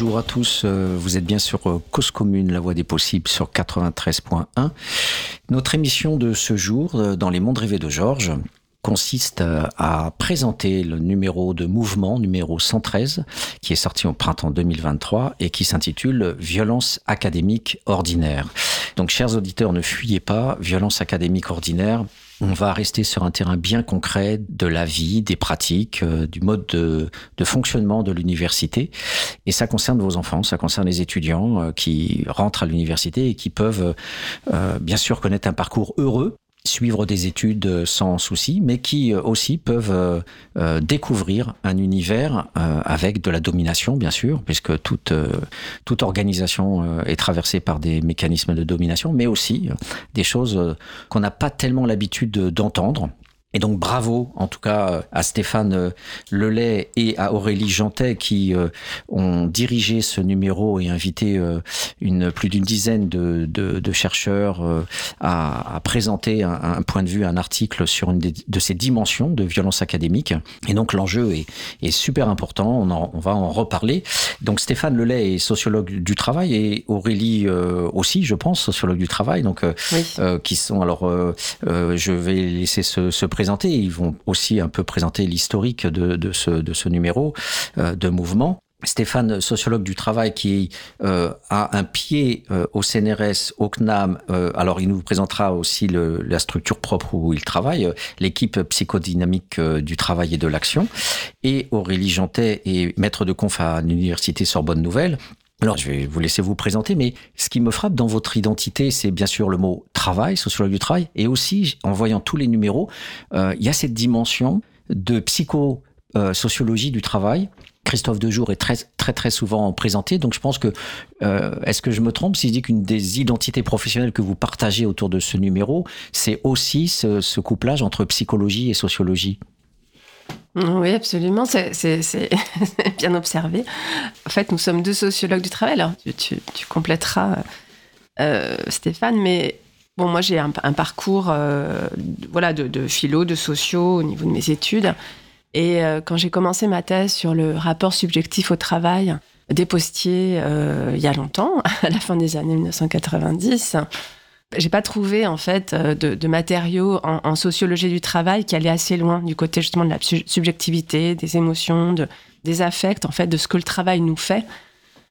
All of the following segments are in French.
Bonjour à tous, euh, vous êtes bien sur euh, Cause Commune, la voix des possibles sur 93.1. Notre émission de ce jour, euh, dans les mondes rêvés de Georges, consiste à présenter le numéro de mouvement, numéro 113, qui est sorti au printemps 2023 et qui s'intitule Violence académique ordinaire. Donc, chers auditeurs, ne fuyez pas, violence académique ordinaire, on va rester sur un terrain bien concret de la vie, des pratiques, euh, du mode de, fonctionnement de l'université. Et ça concerne vos enfants, ça concerne les étudiants euh, qui rentrent à l'université et qui peuvent euh, bien sûr connaître un parcours heureux suivre des études sans souci, mais qui euh, aussi peuvent euh, euh, découvrir un univers avec de la domination, bien sûr, puisque toute, toute organisation est traversée par des mécanismes de domination, mais aussi des choses qu'on n'a pas tellement l'habitude d'entendre et donc bravo en tout cas à Stéphane euh, Lelay et à Aurélie Jantet qui euh, ont dirigé ce numéro et invité euh, une, plus d'une dizaine de, de, de chercheurs à, à, présenter un, un, point de vue, un article sur une de ces dimensions de violence académique. Et donc l'enjeu est, est, super important, on, en, on, va en reparler. Donc Stéphane Lelay est sociologue du travail et Aurélie aussi, je pense, sociologue du travail, donc qui sont alors, je vais laisser se, se Ils vont aussi un peu présenter l'historique de, ce, numéro euh, de mouvement. Stéphane, sociologue du travail, qui euh, a un pied euh, au CNRS, au CNAM. Alors, il nous présentera aussi la structure propre où il travaille, l'équipe psychodynamique du travail et de l'action. Et Aurélie Jantet est maître de conf à l'université Sorbonne Nouvelle. Alors, je vais vous laisser vous présenter, mais ce qui me frappe dans votre identité, c'est bien sûr le mot travail, sociologue du travail, et aussi, en voyant tous les numéros, euh, il y a cette dimension de psycho-sociologie du travail. Christophe Dejour est très, très, très souvent présenté, donc je pense que, euh, est-ce que je me trompe si je dis qu'une des identités professionnelles que vous partagez autour de ce numéro, c'est aussi ce couplage entre psychologie et sociologie? Oui, absolument, c'est bien observé. En fait, nous sommes deux sociologues du travail. Alors, tu, tu, compléteras, euh, Stéphane, mais bon, moi j'ai un, parcours euh, voilà, de, de, philo, de sociaux au niveau de mes études. Et euh, quand j'ai commencé ma thèse sur le rapport subjectif au travail des postiers il y a longtemps, à la fin des années 1990, j'ai pas trouvé en fait euh, de, matériaux en, sociologie du travail qui allaient assez loin du côté justement de la subjectivité, des émotions, de, des affects, en fait, de ce que le travail nous fait.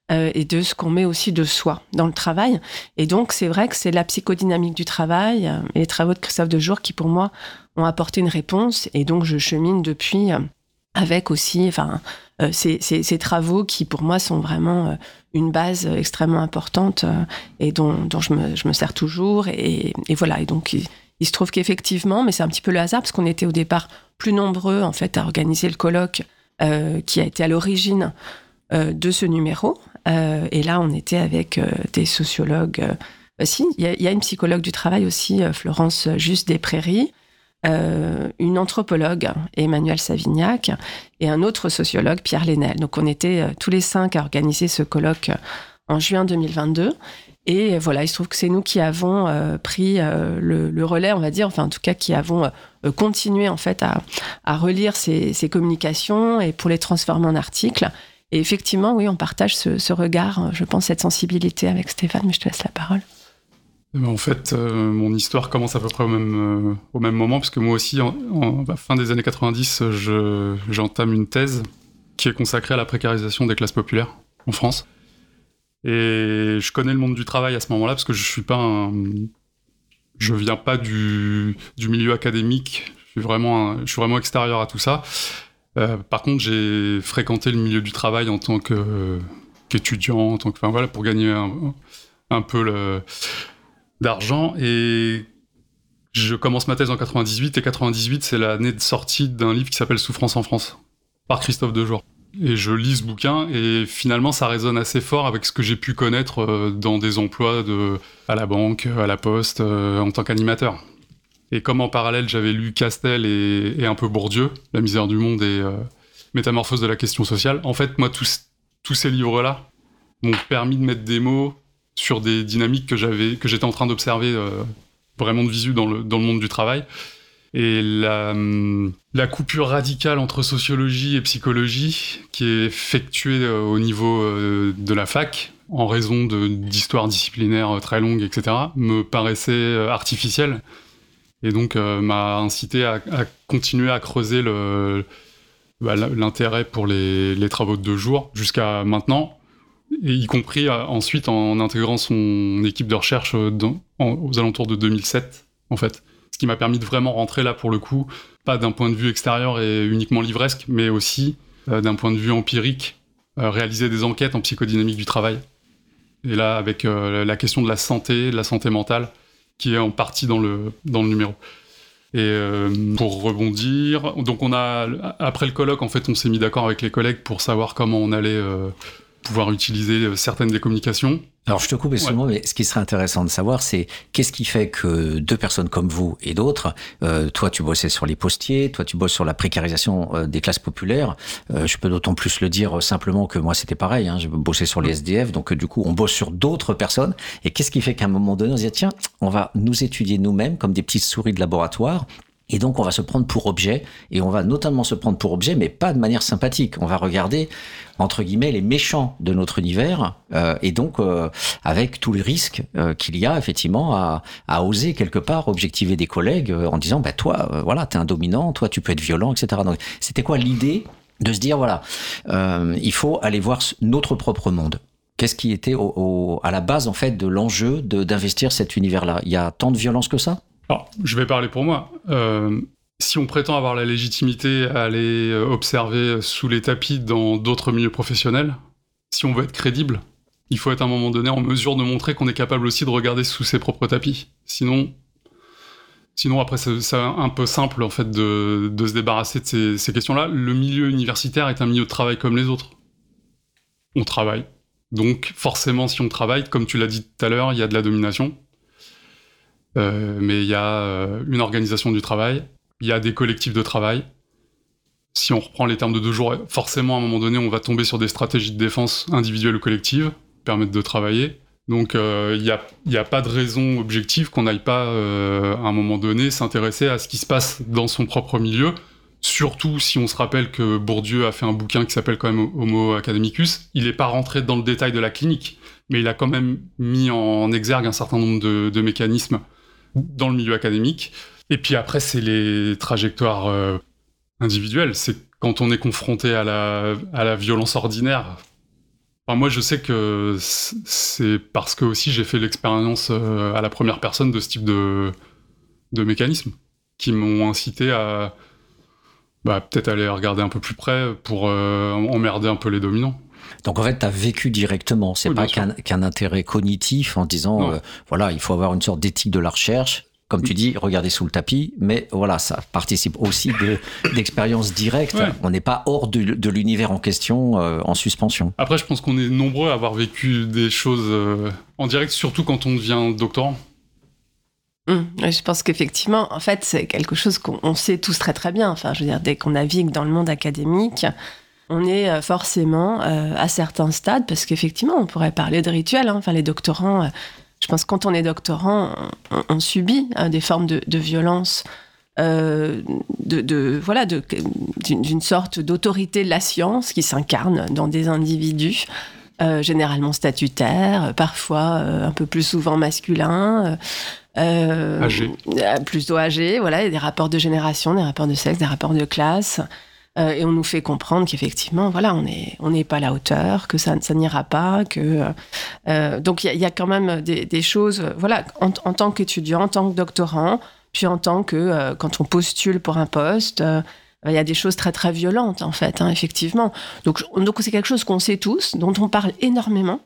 Euh, et de ce qu'on met aussi de soi dans le travail. Et donc, c'est vrai que c'est la psychodynamique du travail euh, et les travaux de Christophe Dejour qui, pour moi, ont apporté une réponse. Et donc, je chemine depuis avec aussi enfin, ces, ces, travaux qui, pour moi, sont vraiment une base extrêmement importante euh, et dont, je, me, sers toujours. Et, voilà. Et donc, il, se trouve qu'effectivement, mais c'est un petit peu le hasard parce qu'on était au départ plus nombreux en fait à organiser le colloque euh, qui a été à l'origine euh, de ce numéro. et là, on était avec des sociologues. si, il y, y, a une psychologue du travail aussi, Florence Juste des Prairies. Euh, une anthropologue, Emmanuel Savignac, et un autre sociologue, Pierre Lénel. Donc on était euh, tous les cinq à organiser ce colloque euh, en juin 2022. Et voilà, il se trouve que c'est nous qui avons pris le, relais, on va dire, enfin en tout cas qui avons continué en fait à, relire ces, communications et pour les transformer en articles. Et effectivement, oui, on partage ce, ce regard, je pense, cette sensibilité avec Stéphane, mais je te laisse la parole. Eh ben, en fait, euh, mon histoire commence à peu près au même, euh, au même moment, parce que moi aussi, en, fin des années 90, j'entame une thèse qui est consacrée à la précarisation des classes populaires en France. Et je connais le monde du travail à ce moment-là, parce que je suis pas un... Je viens pas du, milieu académique, je suis, vraiment je suis vraiment extérieur à tout ça. Euh, par contre, j'ai fréquenté le milieu du travail en tant qu'étudiant, enfin, voilà, pour gagner un peu le d'argent et je commence ma thèse en 98 et 98 c'est l'année de sortie d'un livre qui s'appelle Souffrance en France par Christophe Dejour. Et je lis ce bouquin et finalement ça résonne assez fort avec ce que j'ai pu connaître euh, dans des emplois de, à la banque, à la poste, euh, en tant qu'animateur. Et comme en parallèle j'avais lu Castel et, un peu Bourdieu, La misère du monde et euh, Métamorphose de la question sociale, en fait moi tous, tous ces livres-là m'ont permis de mettre des mots sur des dynamiques que j'avais, que j'étais en train d'observer euh, vraiment de visu dans le, dans le monde du travail. Et la, coupure radicale entre sociologie et psychologie, qui est effectuée au niveau de la fac, en raison d'histoires disciplinaires très longues, etc., me paraissait artificielle. Et donc m'a incité à, continuer à creuser bah, l'intérêt pour les, les, travaux de deux jours jusqu'à maintenant, y compris euh, ensuite en intégrant son équipe de recherche euh, aux alentours de 2007, en fait. Ce qui m'a permis de vraiment rentrer là pour le coup, pas d'un point de vue extérieur et uniquement livresque, mais aussi euh, d'un point de vue empirique, réaliser des enquêtes en psychodynamique du travail. Et là, avec la question de la santé, de la santé mentale, qui est en partie dans le, dans le numéro. Et pour rebondir, donc on a après le colloque, en fait, on s'est mis d'accord avec les collègues pour savoir comment on allait pouvoir utiliser euh, certaines des communications. Alors je te coupe mais ce qui serait intéressant de savoir, c'est qu'est-ce qui fait que deux personnes comme vous et d'autres, euh, toi tu bossais sur les postiers, toi tu bosses sur la précarisation euh, des classes populaires. Euh, je peux d'autant plus le dire simplement que moi c'était pareil, hein, j'ai bossé sur les SDF, donc du coup on bosse sur d'autres personnes. Et qu'est-ce qui fait qu'à un moment donné on se dit tiens, on va nous étudier nous-mêmes comme des petites souris de laboratoire et donc, on va se prendre pour objet, et on va notamment se prendre pour objet, mais pas de manière sympathique. On va regarder, entre guillemets, les méchants de notre univers, euh, et donc euh, avec tous les risques euh, qu'il y a, effectivement, à, à, oser quelque part objectiver des collègues en disant, bah, toi, voilà, t'es un dominant, toi, tu peux être violent, etc. Donc, c'était quoi l'idée de se dire, voilà, il faut aller voir notre propre monde Qu'est-ce qui était au, au, à la base, en fait, de l'enjeu d'investir cet univers-là? Il y a tant de violence que ça? Alors, je vais parler pour moi. Euh, si on prétend avoir la légitimité à aller euh, observer sous les tapis dans d'autres milieux professionnels, si on veut être crédible, il faut être à un moment donné en mesure de montrer qu'on est capable aussi de regarder sous ses propres tapis. Sinon, sinon après, c'est un peu simple en fait de, se débarrasser de ces questions-là. Le milieu universitaire est un milieu de travail comme les autres. On travaille. Donc, forcément, si on travaille, comme tu l'as dit tout à l'heure, il y a de la domination. Euh, mais il y a euh, une organisation du travail, il y a des collectifs de travail. Si on reprend les termes de deux jours, forcément à un moment donné, on va tomber sur des stratégies de défense individuelles ou collectives, permettre de travailler. Donc euh, il n'y a, pas de raison objective qu'on n'aille pas à un moment donné s'intéresser à ce qui se passe dans son propre milieu, surtout si on se rappelle que Bourdieu a fait un bouquin qui s'appelle quand même Homo Academicus. Il n'est pas rentré dans le détail de la clinique, mais il a quand même mis en exergue un certain nombre de mécanismes dans le milieu académique. Et puis après, c'est les trajectoires euh, individuelles. C'est quand on est confronté à la, violence ordinaire. Moi, je sais que c'est parce que aussi j'ai fait l'expérience euh, à la première personne de ce type de, de mécanismes qui m'ont incité à bah, peut-être aller regarder un peu plus près pour euh, emmerder un peu les dominants. Donc en fait, tu as vécu directement. C'est pas qu'un intérêt cognitif en disant, euh, voilà, il faut avoir une sorte d'éthique de la recherche. Comme tu dis, regarder sous le tapis, mais voilà, ça participe aussi d'expériences directes. On n'est pas hors de, l'univers en question, euh, en suspension. Après, je pense qu'on est nombreux à avoir vécu des choses euh, en direct, surtout quand on devient doctorant. Hum, je pense qu'effectivement, en fait, c'est quelque chose qu'on sait tous très très bien. Enfin, je veux dire, dès qu'on navigue dans le monde académique, on est euh, forcément euh, à certains stades, parce qu'effectivement, on pourrait parler de rituels. Hein. Enfin, les doctorants, euh, je pense que quand on est doctorant, on, subit des formes de, violence. de, voilà d'une sorte d'autorité de la science qui s'incarne dans des individus généralement statutaires parfois un peu plus souvent masculins âgés. plutôt âgés voilà il y a des rapports de génération des rapports de sexe des rapports de classe euh, et on nous fait comprendre qu'effectivement, voilà, on n'est on n'est pas à la hauteur, que ça, n'ira pas, que euh, euh, donc il y, a quand même des, choses, voilà, en, en tant qu'étudiant, en tant que doctorant, puis en tant que quand on postule pour un poste. il y a des choses très très violentes en fait, hein, effectivement. Donc donc c'est quelque chose qu'on sait tous, dont on parle énormément,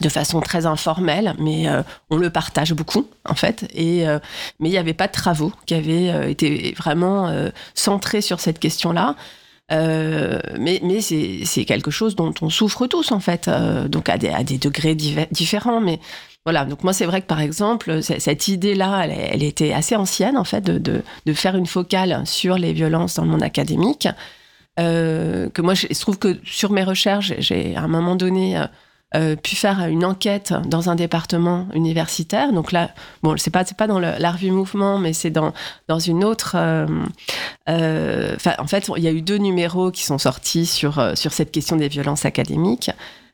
de façon très informelle, mais euh, on le partage beaucoup en fait. Et euh, mais il n'y avait pas de travaux qui avaient euh, été vraiment centrés sur cette question-là. mais mais c'est quelque chose dont on souffre tous en fait, donc à des, à des degrés différents. Mais voilà, donc moi c'est vrai que par exemple cette idée-là, elle, était assez ancienne en fait de, de, de, faire une focale sur les violences dans le monde académique. que moi, je, trouve que sur mes recherches, j'ai à un moment donné pu faire une enquête dans un département universitaire. Donc là, bon, c'est pas pas dans le, la revue Mouvement, mais c'est dans dans une autre. en fait, il y a eu deux numéros qui sont sortis sur sur cette question des violences académiques.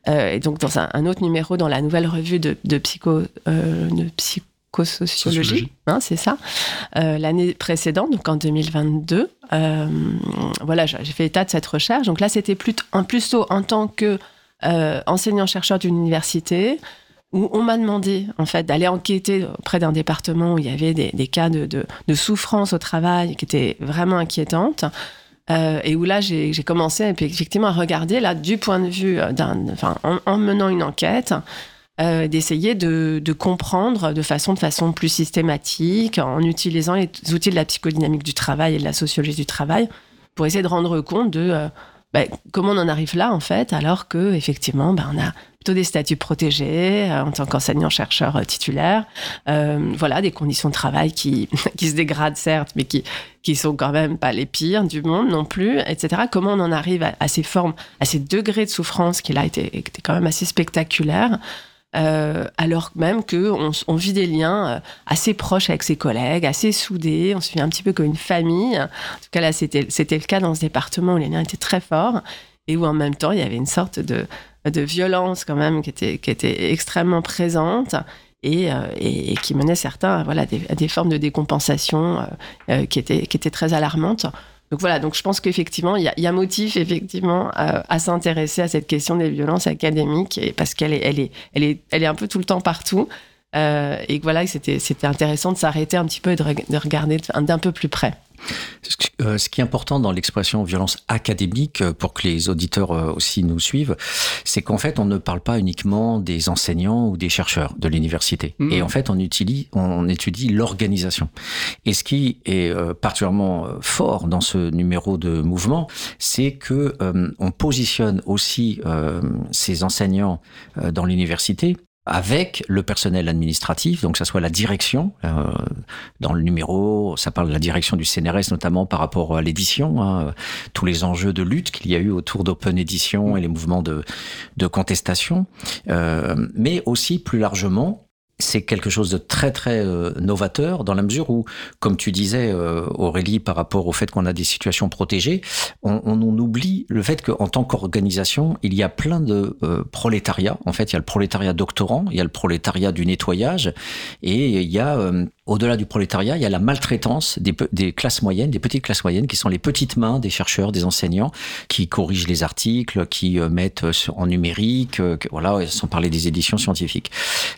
et donc dans un, un, autre numéro dans la nouvelle revue de, de psycho de psycho sociologie, hein, c'est ça, euh, l'année précédente, donc en 2022. Euh, voilà, j'ai fait état de cette recherche. Donc là, c'était plutôt, en, plutôt en tant que euh, enseignant-chercheur d'une université, où on m'a demandé en fait d'aller enquêter auprès d'un département où il y avait des, cas de, de, souffrance au travail qui étaient vraiment inquiétantes. et où là, j'ai commencé effectivement à regarder là du point de vue enfin, en, menant une enquête, euh, d'essayer de, comprendre de façon, de façon plus systématique, en utilisant les outils de la psychodynamique du travail et de la sociologie du travail, pour essayer de rendre compte de euh, bah, comment on en arrive là, en fait, alors que effectivement, bah, on a plutôt des statuts protégés euh, en tant qu'enseignant-chercheur titulaire, voilà, des conditions de travail qui, qui se dégradent certes, mais qui qui sont quand même pas les pires du monde non plus, etc. Comment on en arrive à, ces formes, à ces degrés de souffrance qui là étaient, étaient quand même assez spectaculaires. Euh, alors même qu'on on vit des liens euh, assez proches avec ses collègues, assez soudés, on se vit un petit peu comme une famille. En tout cas, là, c'était le cas dans ce département où les liens étaient très forts et où en même temps, il y avait une sorte de, de violence quand même qui était, qui était extrêmement présente. Et, euh, qui menait certains voilà, des, à des formes de décompensation qui, étaient, qui étaient très alarmantes. Donc voilà, donc je pense qu'effectivement, il y, a motif effectivement à, s'intéresser à cette question des violences académiques et parce qu'elle est, elle est, elle est, elle est un peu tout le temps partout. Euh, et voilà, c'était, c'était intéressant de s'arrêter un petit peu et de regarder d'un peu plus près. Euh, ce qui est important dans l'expression violence académique, euh, pour que les auditeurs euh, aussi nous suivent, c'est qu'en fait, on ne parle pas uniquement des enseignants ou des chercheurs de l'université. Mmh. Et en fait, on, utilise, on étudie l'organisation. Et ce qui est particulièrement fort dans ce numéro de mouvement, c'est que on positionne aussi ces enseignants dans l'université avec le personnel administratif, donc ça soit la direction. Euh, dans le numéro, ça parle de la direction du CNRS notamment par rapport à l'édition, hein, tous les enjeux de lutte qu'il y a eu autour d'Open Edition et les mouvements de, de contestation, euh, mais aussi plus largement c'est quelque chose de très très euh, novateur dans la mesure où, comme tu disais euh, Aurélie, par rapport au fait qu'on a des situations protégées, on, on, oublie le fait qu'en tant qu'organisation, il y a plein de euh, prolétariat. En fait, il y a le prolétariat doctorant, il y a le prolétariat du nettoyage, et il y a au-delà du prolétariat, il y a la maltraitance des, classes moyennes, des petites classes moyennes, qui sont les petites mains des chercheurs, des enseignants, qui corrigent les articles, qui euh, mettent euh, en numérique, euh, voilà, sans parler des éditions scientifiques.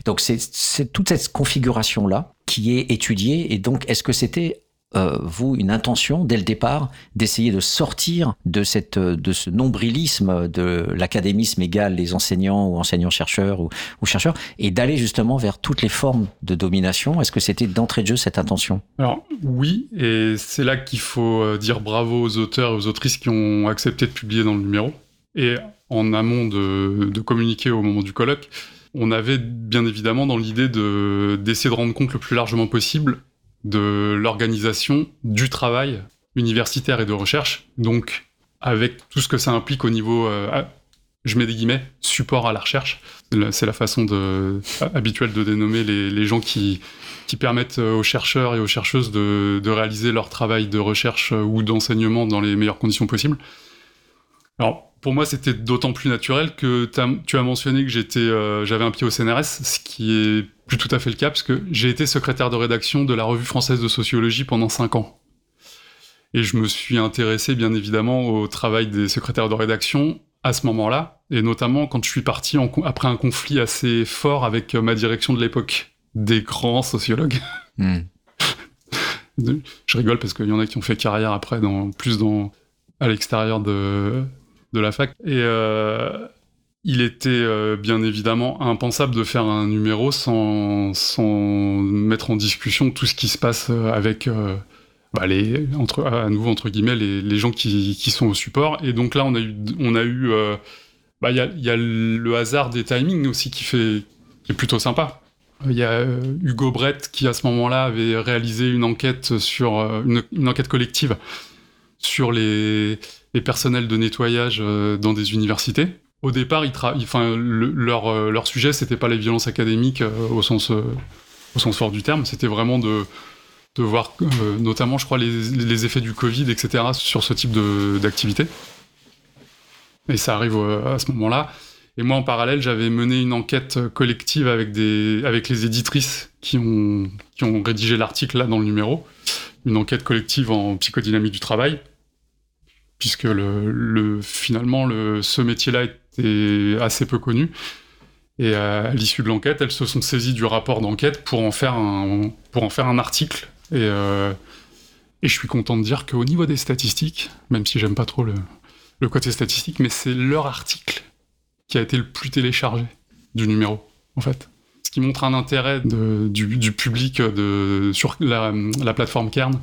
Donc c'est toute cette configuration-là qui est étudiée. Et donc, est-ce que c'était euh, vous, une intention dès le départ d'essayer de sortir de, cette, de ce nombrilisme de l'académisme égal les enseignants ou enseignants-chercheurs ou, chercheurs et d'aller justement vers toutes les formes de domination Est-ce que c'était d'entrée de jeu cette intention? Alors oui, et c'est là qu'il faut euh, dire bravo aux auteurs et aux autrices qui ont accepté de publier dans le numéro. Et en amont de, de communiquer au moment du colloque, on avait bien évidemment dans l'idée d'essayer de rendre compte le plus largement possible de l'organisation du travail universitaire et de recherche, donc avec tout ce que ça implique au niveau, euh, je mets des guillemets, support à la recherche. C'est la façon habituelle de dénommer les, gens qui, qui, permettent aux chercheurs et aux chercheuses de, de réaliser leur travail de recherche ou d'enseignement dans les meilleures conditions possibles. Alors, pour moi, c'était d'autant plus naturel que tu as mentionné que euh, j'avais un pied au CNRS, ce qui est plus tout à fait le cas, parce que j'ai été secrétaire de rédaction de la Revue française de sociologie pendant cinq ans. Et je me suis intéressé, bien évidemment, au travail des secrétaires de rédaction à ce moment-là, et notamment quand je suis parti après un conflit assez fort avec euh, ma direction de l'époque, des grands sociologues. Hmm. je rigole parce qu'il y en a qui ont fait carrière après, dans, plus dans, à l'extérieur de, de la fac. Et euh, il était euh, bien évidemment impensable de faire un numéro sans, sans mettre en discussion tout ce qui se passe euh, avec bah, les, entre, à nouveau entre guillemets les, les gens qui, qui, sont au support. Et donc là, on a eu, on a eu, bah, il y, a, y, a, le hasard des timings aussi qui fait, qui est plutôt sympa. Il y a Hugo Brett qui à ce moment-là avait réalisé une enquête sur une, une enquête collective sur les les personnels de nettoyage euh, dans des universités. Au départ, ils enfin, leur, euh, leur sujet, c'était pas les violences académiques au, sens, au sens fort du terme, c'était vraiment de, voir notamment, je crois, les, effets du Covid, etc., sur ce type d'activité. Et ça arrive à ce moment-là. Et moi, en parallèle, j'avais mené une enquête collective avec, les éditrices qui ont, rédigé l'article là dans le numéro. Une enquête collective en psychodynamique du travail. Puisque le, le finalement, le, ce métier-là était assez peu connu. Et à l'issue de l'enquête, elles se sont saisies du rapport d'enquête pour, en faire un, pour en faire un article. Et, euh, et je suis content de dire qu'au niveau des statistiques, même si j'aime pas trop le, le côté statistique, mais c'est leur article qui a été le plus téléchargé du numéro, en fait. Ce qui montre un intérêt du, public de, sur la, plateforme Kern,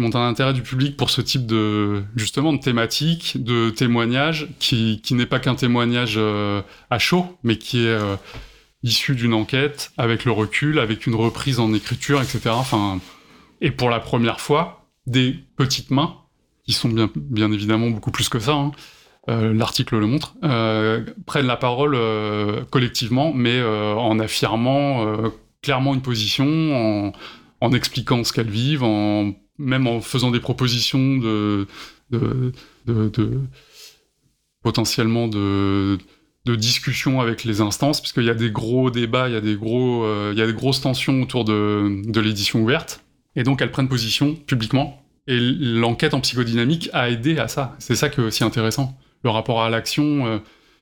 montre un intérêt du public pour ce type de, justement, de thématique, de témoignage, qui, n'est pas qu'un témoignage euh, à chaud, mais qui est euh, issu d'une enquête, avec le recul, avec une reprise en écriture, etc. Enfin, et pour la première fois, des petites mains, qui sont bien, bien évidemment beaucoup plus que ça, hein, euh, l'article le montre, prennent la parole collectivement, mais en affirmant clairement une position, en, expliquant ce qu'elles vivent, en, même en faisant des propositions de, potentiellement de, de discussion avec les instances, puisqu'il y a des gros débats, il y a des, gros, il y a des grosses tensions autour de, de l'édition ouverte. Et donc elles prennent position publiquement. Et l'enquête en psychodynamique a aidé à ça. C'est ça qui est aussi intéressant le rapport à l'action euh,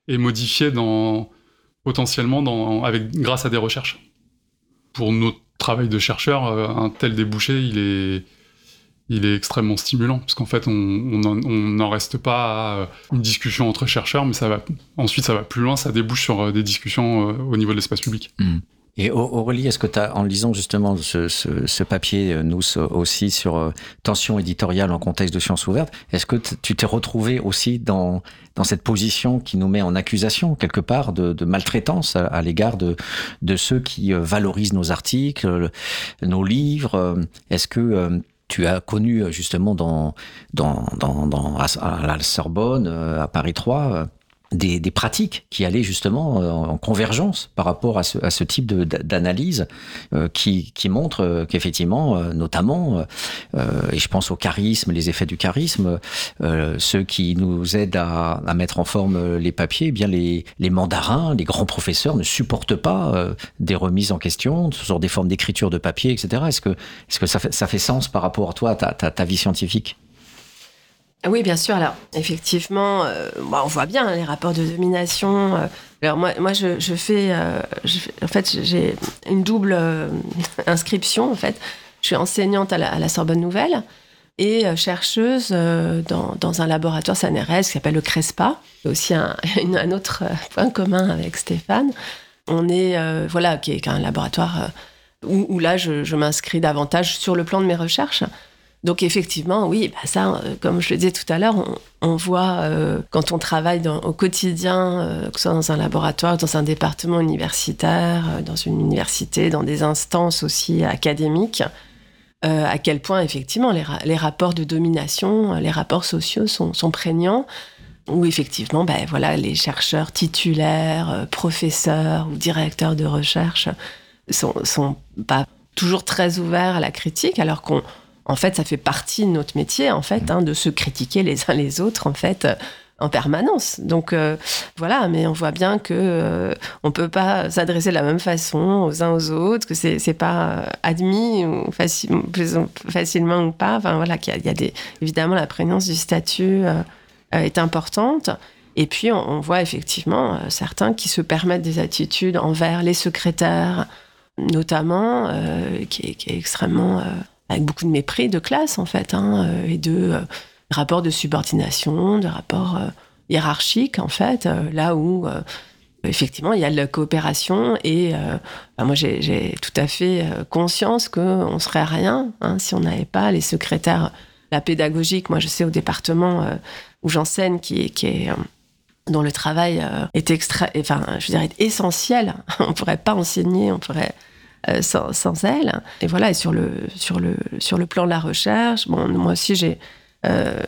est modifié dans, potentiellement dans, avec, grâce à des recherches. Pour notre travail de chercheur, euh, un tel débouché, il est, il est extrêmement stimulant, parce qu'en fait, on n'en reste pas à une discussion entre chercheurs, mais ça va, ensuite, ça va plus loin, ça débouche sur euh, des discussions au niveau de l'espace public. Mmh. Et Aurélie, est-ce que tu as, en lisant justement ce, papier, euh, nous aussi, sur euh, tension éditoriale en contexte de sciences ouvertes, est-ce que tu t'es retrouvé aussi dans, cette position qui nous met en accusation, quelque part, de, maltraitance à, l'égard de, ceux qui euh, valorisent nos articles, nos livres Est-ce que tu as connu justement dans, dans, dans, dans à la Sorbonne, à Paris 3, des, des, pratiques qui allaient justement euh, en convergence par rapport à ce, à ce type d'analyse euh, qui, qui montre euh, qu'effectivement, notamment, et je pense au charisme, les effets du charisme, ceux qui nous aident à, à, mettre en forme les papiers, eh bien les, les mandarins, les grands professeurs ne supportent pas des remises en question sur des formes d'écriture de papier, etc. Est-ce que, est -ce que ça, fait, ça fait sens par rapport à toi, ta, ta, ta vie scientifique? Oui, bien sûr. Alors, effectivement, euh, bah, on voit bien hein, les rapports de domination. Euh. alors, moi, moi je, fais, euh, En fait, j'ai une double inscription. En fait, je suis enseignante à la, Sorbonne Nouvelle et chercheuse dans, un laboratoire CNRS qui s'appelle le CRESPA. C'est aussi un, autre point commun avec Stéphane. On est, voilà, qui est un laboratoire où, là, je m'inscris davantage sur le plan de mes recherches. Donc effectivement, oui, bah ça, euh, comme je le disais tout à l'heure, on, voit euh, quand on travaille au quotidien, euh, que ce soit dans un laboratoire, dans un département universitaire, dans une université, dans des instances aussi académiques, à quel point effectivement les, rapports de domination, les rapports sociaux sont, prégnants où effectivement, ben voilà, les chercheurs titulaires, professeurs ou directeurs de recherche sont, sont pas toujours très ouverts à la critique, alors qu'on en fait, ça fait partie de notre métier, en fait, hein, de se critiquer les uns les autres, en fait, euh, en permanence. Donc euh, voilà, mais on voit bien que euh, on peut pas s'adresser de la même façon aux uns aux autres, que c'est c'est pas admis ou facilement ou pas. Enfin voilà, qu'il y, a des évidemment la prégnance du statut est importante. Et puis on, voit effectivement certains qui se permettent des attitudes envers les secrétaires, notamment, qui est, qui, est, extrêmement avec beaucoup de mépris de classe en fait, hein, euh, et de euh, rapports de subordination, de rapports euh, hiérarchiques en fait, là où effectivement il y a de la coopération et bah, moi j'ai tout à fait conscience qu'on serait rien hein, si on n'avait pas les secrétaires, la pédagogique. Moi je sais au département où j'enseigne qui, est dont le travail est extra, enfin, je dirais essentiel. on pourrait pas enseigner, on pourrait euh, sans, elle. Et voilà, et sur le, sur, le, sur le plan de la recherche, bon, moi aussi j'ai euh,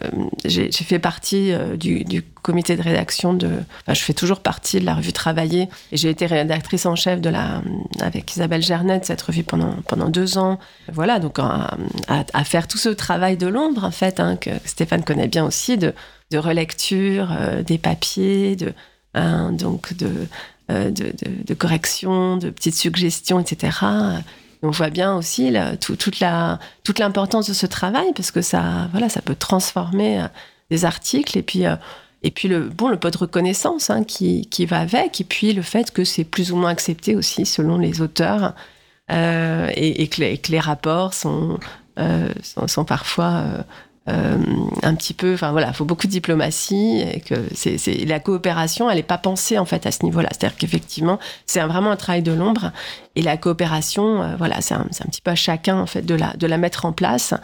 j'ai fait partie euh, du, comité de rédaction de. Je fais toujours partie de la revue Travailler et j'ai été rédactrice en chef de la, avec Isabelle Gernet cette revue pendant, pendant deux ans. Voilà, donc à, faire tout ce travail de l'ombre, en fait, hein, que Stéphane connaît bien aussi, de, de relecture des papiers, de, hein, donc de, de, de, de, correction, de petites suggestions, etc on voit bien aussi toute l'importance de ce travail parce que ça voilà ça peut transformer euh, des articles. Et puis euh, et puis le bon le pot de reconnaissance hein, qui, qui va avec. Et puis le fait que c'est plus ou moins accepté aussi selon les auteurs euh, et, que les, rapports sont sont, parfois euh, un petit peu, enfin voilà, il faut beaucoup de diplomatie et que c'est, la coopération, elle n'est pas pensée en fait à ce niveau-là. C'est-à-dire qu'effectivement, c'est vraiment un travail de l'ombre et la coopération, euh, voilà, c'est un, petit peu à chacun en fait de la, de la mettre en place,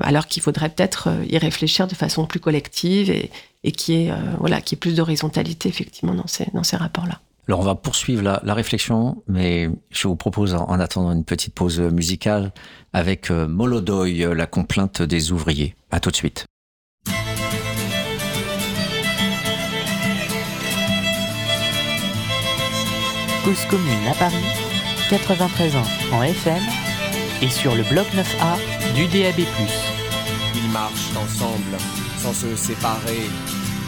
alors qu'il faudrait peut-être euh, y réfléchir de façon plus collective et, et qui est voilà, qui est plus d'horizontalité effectivement dans ces, dans ces rapports-là. Alors on va poursuivre la, réflexion, mais je vous propose en, attendant une petite pause musicale avec euh, Molodoy, euh, la complainte des ouvriers. À tout de suite. Cause commune à Paris, 93 ans en FM et sur le bloc 9A du DAB+. Ils marchent ensemble sans se séparer.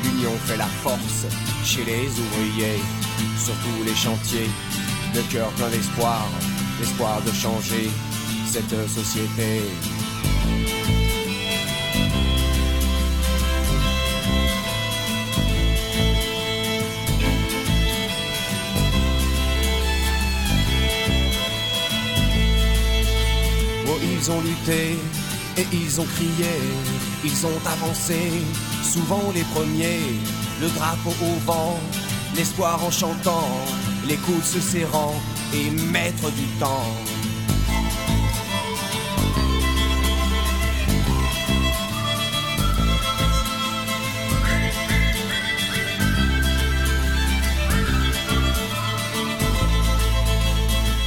L'union fait la force chez les ouvriers sur tous les chantiers, le cœur plein d'espoir, l'espoir de changer cette société. Oh, ils ont lutté et ils ont crié, ils ont avancé, souvent les premiers, le drapeau au vent, l'espoir en chantant, les coudes se serrant et mettre du temps.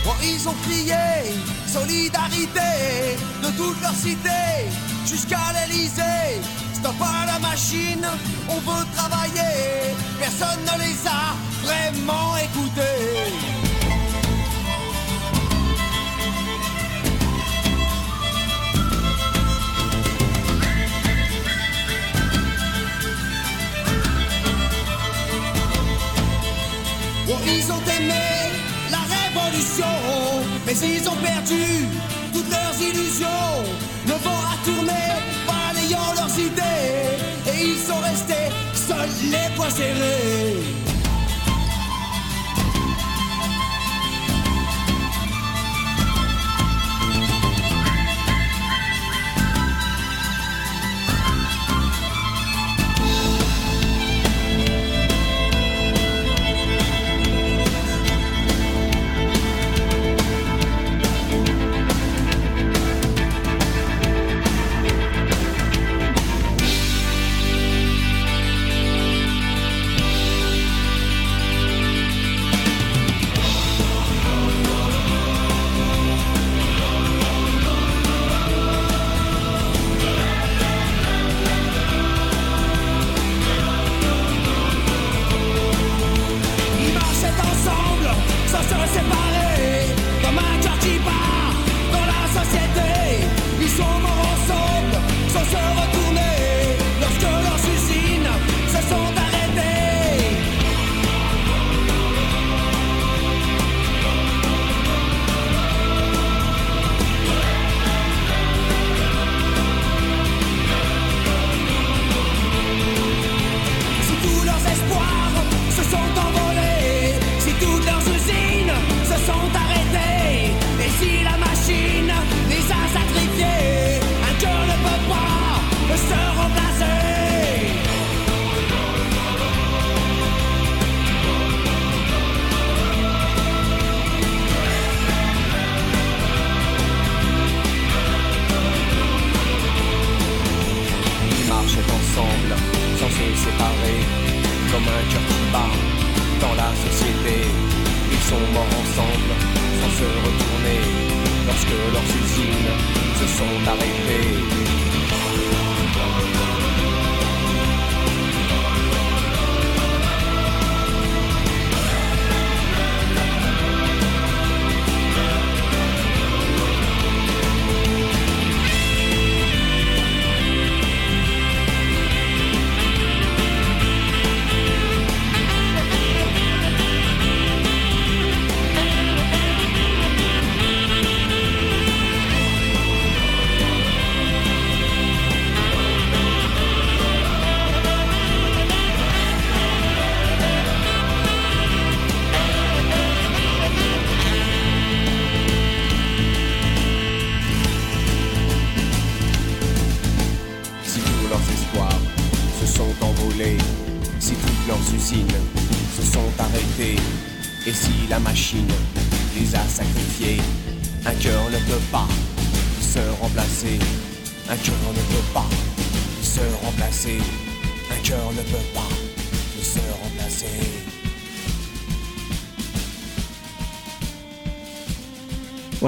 Oh, ils ont crié solidarité de toute leur cité jusqu'à l'Elysée Stop à la machine, on veut travailler. Personne ne les a vraiment écoutés. Oh, ils ont aimé la révolution, mais ils ont perdu toutes leurs illusions. Et ils sont restés seuls les poings serrés.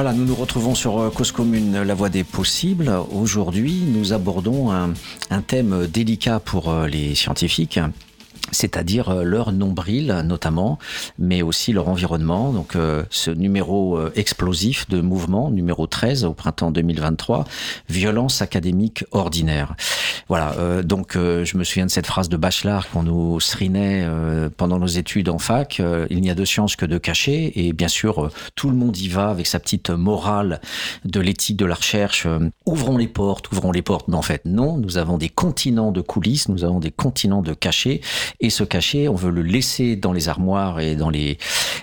Voilà, nous nous retrouvons sur euh, Cause Commune, la voie des possibles. Aujourd'hui, nous abordons un, thème délicat pour euh, les scientifiques c'est-à-dire euh, leur nombril notamment, mais aussi leur environnement. Donc ce numéro explosif de mouvement, numéro 13 au printemps 2023, violence académique ordinaire. Voilà, donc je me souviens de cette phrase de Bachelard qu'on nous serinait pendant nos études en fac, il n'y a de science que de cachets, et bien sûr tout le monde y va avec sa petite morale de l'éthique de la recherche, ouvrons les portes, ouvrons les portes, mais en fait non, nous avons des continents de coulisses, nous avons des continents de cachets, et ce cachet, on veut le laisser dans les armoires et dans les,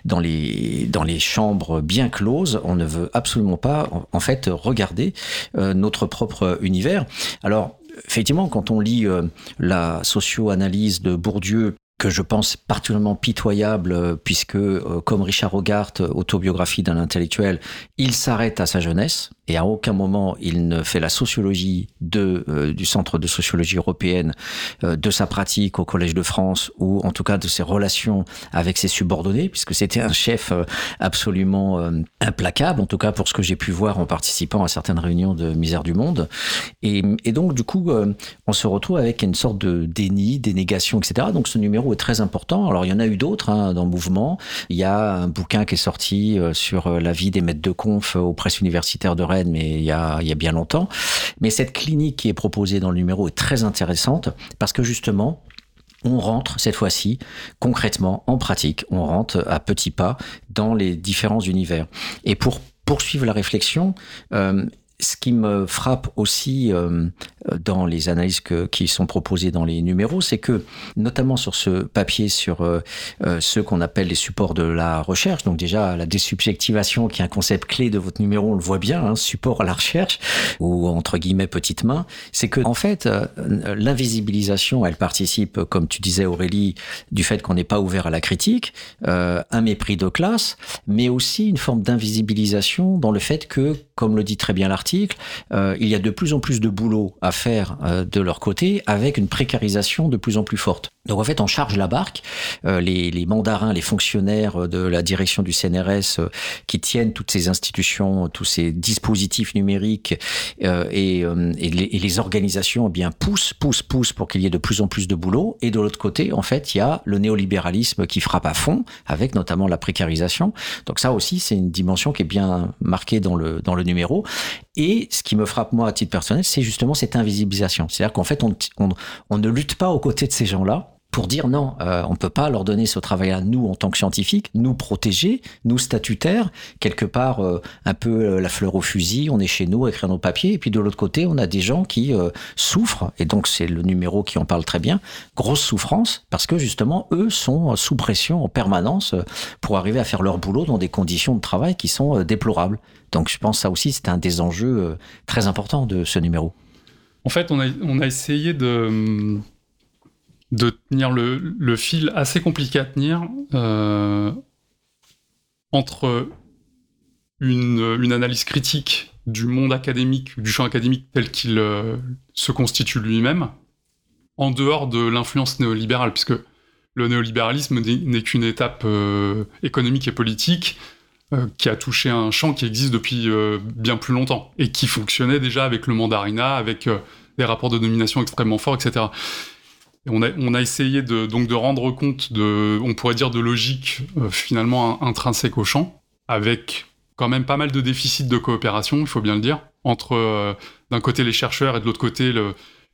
dans les, dans les chambres bien closes. On ne veut absolument pas, en fait, regarder euh, notre propre univers. Alors, effectivement, quand on lit euh, la socio-analyse de Bourdieu que je pense particulièrement pitoyable, euh, puisque, comme Richard Hogarth, autobiographie d'un intellectuel, il s'arrête à sa jeunesse et à aucun moment il ne fait la sociologie euh, du Centre de sociologie européenne, euh, de sa pratique au Collège de France ou en tout cas de ses relations avec ses subordonnés, puisque c'était un chef euh, absolument implacable, en tout cas pour ce que j'ai pu voir en participant à certaines réunions de Misère du Monde. Et, et donc du coup, on se retrouve avec une sorte de déni, dénégation, etc. Donc ce numéro est très important. Alors il y en a eu d'autres hein, dans le mouvement. Il y a un bouquin qui est sorti sur la vie des maîtres de conf aux presses universitaires de Rennes mais il y, a, bien longtemps. Mais cette clinique qui est proposée dans le numéro est très intéressante parce que justement, on rentre cette fois-ci concrètement en pratique, on rentre à petits pas dans les différents univers. Et pour poursuivre la réflexion, euh, ce qui me frappe aussi euh, dans les analyses que, qui sont proposées dans les numéros, c'est que, notamment sur ce papier, sur euh, euh ce qu'on appelle les supports de la recherche, donc déjà la désubjectivation, qui est un concept clé de votre numéro, on le voit bien, hein, support à la recherche, ou entre guillemets petite main, c'est que en fait, euh, l'invisibilisation, elle participe, comme tu disais Aurélie, du fait qu'on n'est pas ouvert à la critique, euh, un mépris de classe, mais aussi une forme d'invisibilisation dans le fait que, comme le dit très bien l'article, euh, il y a de plus en plus de boulot à faire euh, de leur côté avec une précarisation de plus en plus forte. Donc en fait, on charge la barque. Euh, les, mandarins, les fonctionnaires de la direction du CNRS qui tiennent toutes ces institutions, tous ces dispositifs numériques et, et, les, et, les, organisations, eh bien poussent, poussent, poussent pour qu'il y ait de plus en plus de boulot. Et de l'autre côté, en fait, il y a le néolibéralisme qui frappe à fond, avec notamment la précarisation. Donc ça aussi, c'est une dimension qui est bien marquée dans le dans le Et ce qui me frappe moi à titre personnel, c'est justement cette invisibilisation. C'est-à-dire qu'en fait, on, ne lutte pas aux côtés de ces gens-là pour dire non, euh, on ne peut pas leur donner ce travail-là, nous, en tant que scientifiques, nous protéger, nous statutaires, quelque part euh, un peu euh, la fleur au fusil, on est chez nous, écrire nos papiers, et puis de l'autre côté, on a des gens qui souffrent, et donc c'est le numéro qui en parle très bien, grosse souffrance, parce que justement, eux sont sous pression en permanence pour arriver à faire leur boulot dans des conditions de travail qui sont déplorables. Donc je pense que ça aussi, c'est un des enjeux très importants de ce numéro. En fait, on a essayé de, de tenir le, fil assez compliqué à tenir euh, entre une, analyse critique du monde académique, du champ académique tel qu'il euh, se constitue lui-même, en dehors de l'influence néolibérale, puisque le néolibéralisme n'est qu'une étape euh, économique et politique qui a touché un champ qui existe depuis bien plus longtemps et qui fonctionnait déjà avec le mandarinat, avec des rapports de domination extrêmement forts, etc. On, a, essayé de, donc de rendre compte de, on pourrait dire, de logique finalement intrinsèque au champ, avec quand même pas mal de déficits de coopération, il faut bien le dire, entre d'un côté les chercheurs et de l'autre côté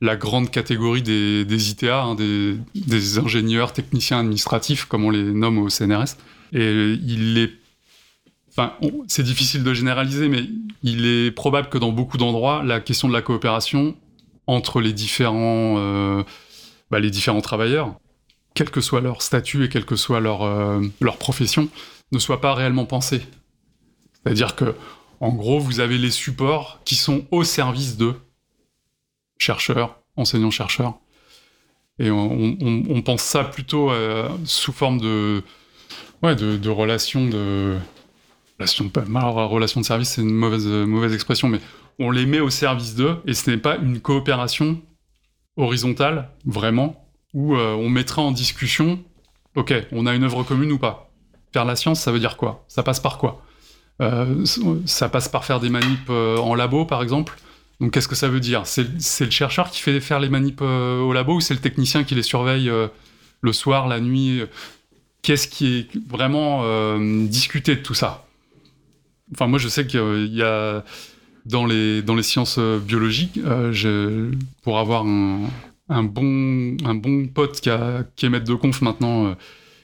la grande catégorie des, ITA, hein, des, des ingénieurs, techniciens administratifs, comme on les nomme au CNRS. Et il est Enfin, c'est difficile de généraliser, mais il est probable que dans beaucoup d'endroits, la question de la coopération entre les différents, euh, bah, les différents travailleurs, quel que soit leur statut et quelle que soit leur, euh, leur profession, ne soit pas réellement pensée. C'est-à-dire que, en gros, vous avez les supports qui sont au service de chercheurs, enseignants-chercheurs. Et on, pense ça plutôt euh, sous forme de, ouais, de, de relations de alors, relation de service, c'est une mauvaise, mauvaise expression, mais on les met au service d'eux et ce n'est pas une coopération horizontale, vraiment, où euh, on mettrait en discussion, ok, on a une œuvre commune ou pas? Faire la science, ça veut dire quoi? Ça passe par quoi? Euh, Ça passe par faire des manips euh, en labo, par exemple. Donc qu'est-ce que ça veut dire? C'est le chercheur qui fait faire les manips au labo ou c'est le technicien qui les surveille le soir, la nuit? Qu'est-ce qui est vraiment discuté de tout ça? Enfin, moi, je sais qu'il y a dans les, sciences euh, biologiques, euh, pour avoir un, bon, pote qui, est maître de conf maintenant euh,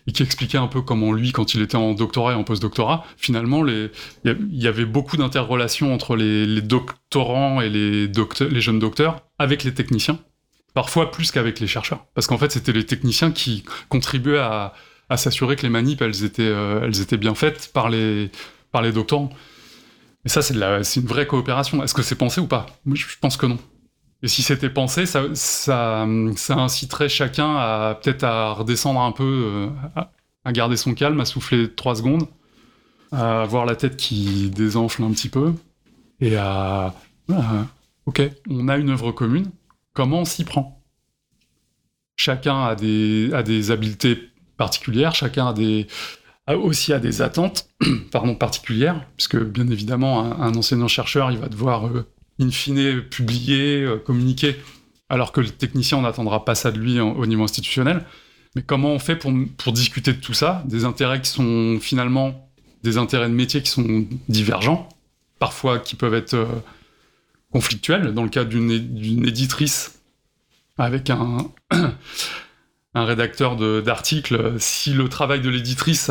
et qui expliquait un peu comment lui, quand il était en doctorat et en post-doctorat, finalement, il y, avait beaucoup d'interrelations entre les, doctorants et les, jeunes docteurs avec les techniciens, parfois plus qu'avec les chercheurs. Parce qu'en fait, c'était les techniciens qui contribuaient à, s'assurer que les manips, elles étaient, elles étaient bien faites par les, par les doctorants. Et ça, c'est une vraie coopération. Est-ce que c'est pensé ou pas? Je pense que non. Et si c'était pensé, ça, inciterait chacun à peut-être à redescendre un peu, euh, à, garder son calme, à souffler trois secondes, à avoir la tête qui désenfle un petit peu, et à... ok, on a une œuvre commune, comment on s'y prend? Chacun a des habiletés particulières, chacun a des, aussi à des attentes pardon, particulières, puisque bien évidemment, un, enseignant-chercheur, il va devoir, euh, in fine, publier, euh, communiquer, alors que le technicien, n'attendra pas ça de lui au niveau institutionnel. Mais comment on fait pour, pour discuter de tout ça Des intérêts qui sont finalement des intérêts de métier qui sont divergents, parfois qui peuvent être euh, conflictuels, dans le cas d'une éditrice avec un un rédacteur d'articles, si le travail de l'éditrice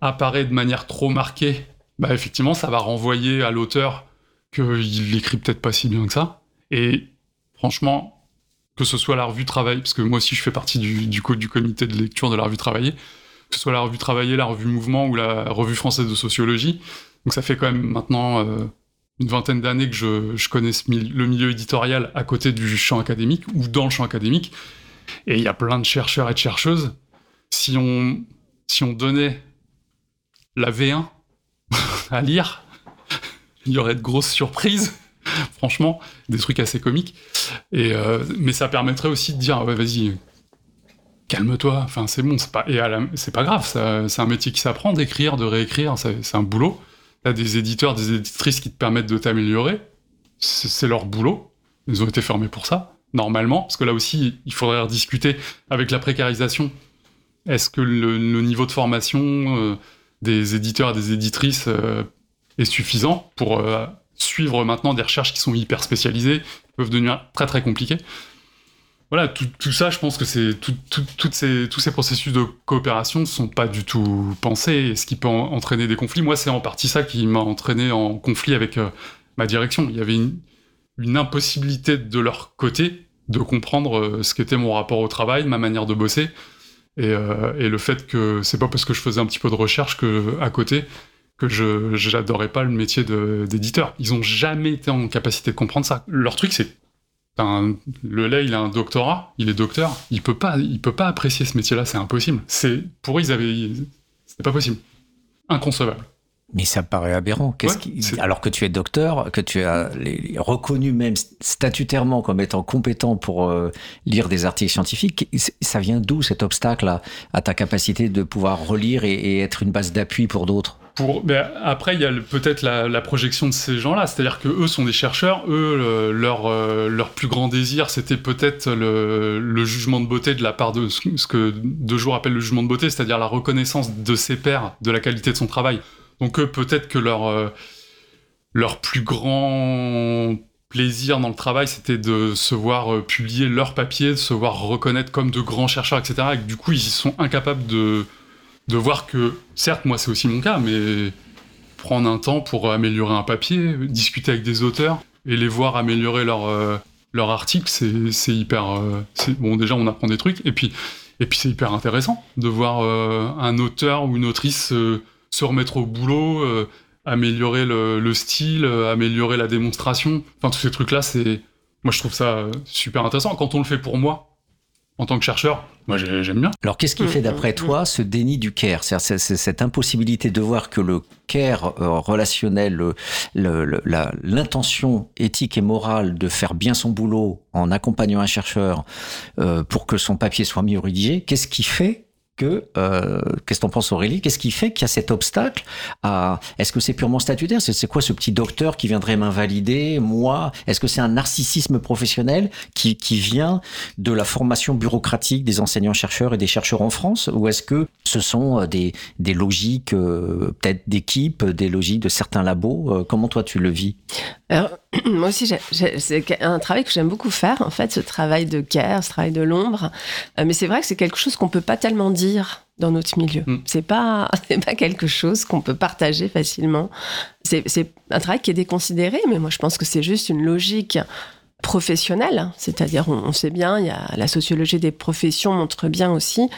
apparaît de manière trop marquée, bah effectivement, ça va renvoyer à l'auteur qu'il écrit peut-être pas si bien que ça. Et franchement, que ce soit la revue Travail, parce que moi aussi je fais partie du, du, du comité de lecture de la revue Travailler, que ce soit la revue Travailler, la revue Mouvement ou la revue française de sociologie. Donc ça fait quand même maintenant euh, une vingtaine d'années que je, je connais le milieu éditorial à côté du champ académique ou dans le champ académique. Et il y a plein de chercheurs et de chercheuses. Si on, si on donnait la V1 à lire, il y aurait de grosses surprises. Franchement, des trucs assez comiques. Et euh, mais ça permettrait aussi de dire, vas-y, calme-toi. Enfin, c'est bon, c'est pas, et c'est pas grave. C'est un métier qui s'apprend d'écrire, de réécrire. C'est un boulot. T'as des éditeurs, des éditrices qui te permettent de t'améliorer. C'est leur boulot. Ils ont été formés pour ça normalement, parce que là aussi, il faudrait rediscuter avec la précarisation. Est-ce que le, niveau de formation euh, des éditeurs et des éditrices euh, est suffisant pour euh, suivre maintenant des recherches qui sont hyper spécialisées, qui peuvent devenir très très compliquées? Voilà, tout, ça, je pense que c'est ces, tous ces processus de coopération ne sont pas du tout pensés, ce qui peut entraîner des conflits? Moi, c'est en partie ça qui m'a entraîné en conflit avec ma direction. Il y avait une impossibilité de leur côté de comprendre euh, ce qu'était mon rapport au travail, ma manière de bosser, et, euh, et le fait que c'est pas parce que je faisais un petit peu de recherche que à côté que je n'adorais pas le métier d'éditeur. Ils ont jamais été en capacité de comprendre ça. Leur truc, c'est le lait, il a un doctorat, il est docteur, il peut pas, il peut pas apprécier ce métier-là, c'est impossible. C'est pour eux, ils c'était pas possible, inconcevable. Mais ça me paraît aberrant. Qu'est-ce qui... Alors que tu es docteur, que tu as reconnu même statutairement comme étant compétent pour euh, lire des articles scientifiques, ça vient d'où cet obstacle à, à, ta capacité de pouvoir relire et, être une base d'appui pour d'autres? Pour, ben, après, il y a peut-être la, projection de ces gens-là, c'est-à-dire que eux sont des chercheurs, eux, leur, euh, leur plus grand désir, c'était peut-être le, le, jugement de beauté de la part de ce que De Jour appelle le jugement de beauté, c'est-à-dire la reconnaissance de ses pairs de la qualité de son travail. Donc peut-être que leur, euh, leur plus grand plaisir dans le travail, c'était de se voir euh, publier leurs papiers, de se voir reconnaître comme de grands chercheurs, etc. Et du coup, ils sont incapables de, de voir que, certes, moi c'est aussi mon cas, mais prendre un temps pour améliorer un papier, discuter avec des auteurs et les voir améliorer leur, euh, leur article, c'est hyper... bon, déjà, on apprend des trucs, et puis, et puis c'est hyper intéressant de voir un auteur ou une autrice se remettre au boulot, euh, améliorer le, style, euh, améliorer la démonstration. Enfin, tous ces trucs-là, c'est. Moi, je trouve ça euh, super intéressant. Quand on le fait pour moi, en tant que chercheur, moi j'aime bien. Alors qu'est-ce qui fait Mm, d'après mm, toi ce déni du care? C'est-à-dire c'est- c'est cette impossibilité de voir que le care relationnel, le- le- le- la- l'intention éthique et morale de faire bien son boulot en accompagnant un chercheur euh, pour que son papier soit mieux rédigé, qu'est-ce qui fait que, euh, qu'est-ce que t'en penses Aurélie? Qu'est-ce qui fait qu'il y a cet obstacle à, est-ce que c'est purement statutaire? C'est quoi ce petit docteur qui viendrait m'invalider Moi? Est-ce que c'est un narcissisme professionnel qui, qui vient de la formation bureaucratique des enseignants-chercheurs et des chercheurs en France? Ou est-ce que ce sont euh, des, des logiques euh, peut-être d'équipe, des logiques de certains labos? Euh, Comment toi tu le vis? moi aussi, c'est un travail que j'aime beaucoup faire, en fait, ce travail de care, ce travail de l'ombre. Euh, mais c'est vrai que c'est quelque chose qu'on peut pas tellement dire dans notre milieu. Mm. C'est pas, pas quelque chose qu'on peut partager facilement. C'est un travail qui est déconsidéré, mais moi, je pense que c'est juste une logique professionnelle. C'est-à-dire, on, on sait bien, il y a la sociologie des professions montre bien aussi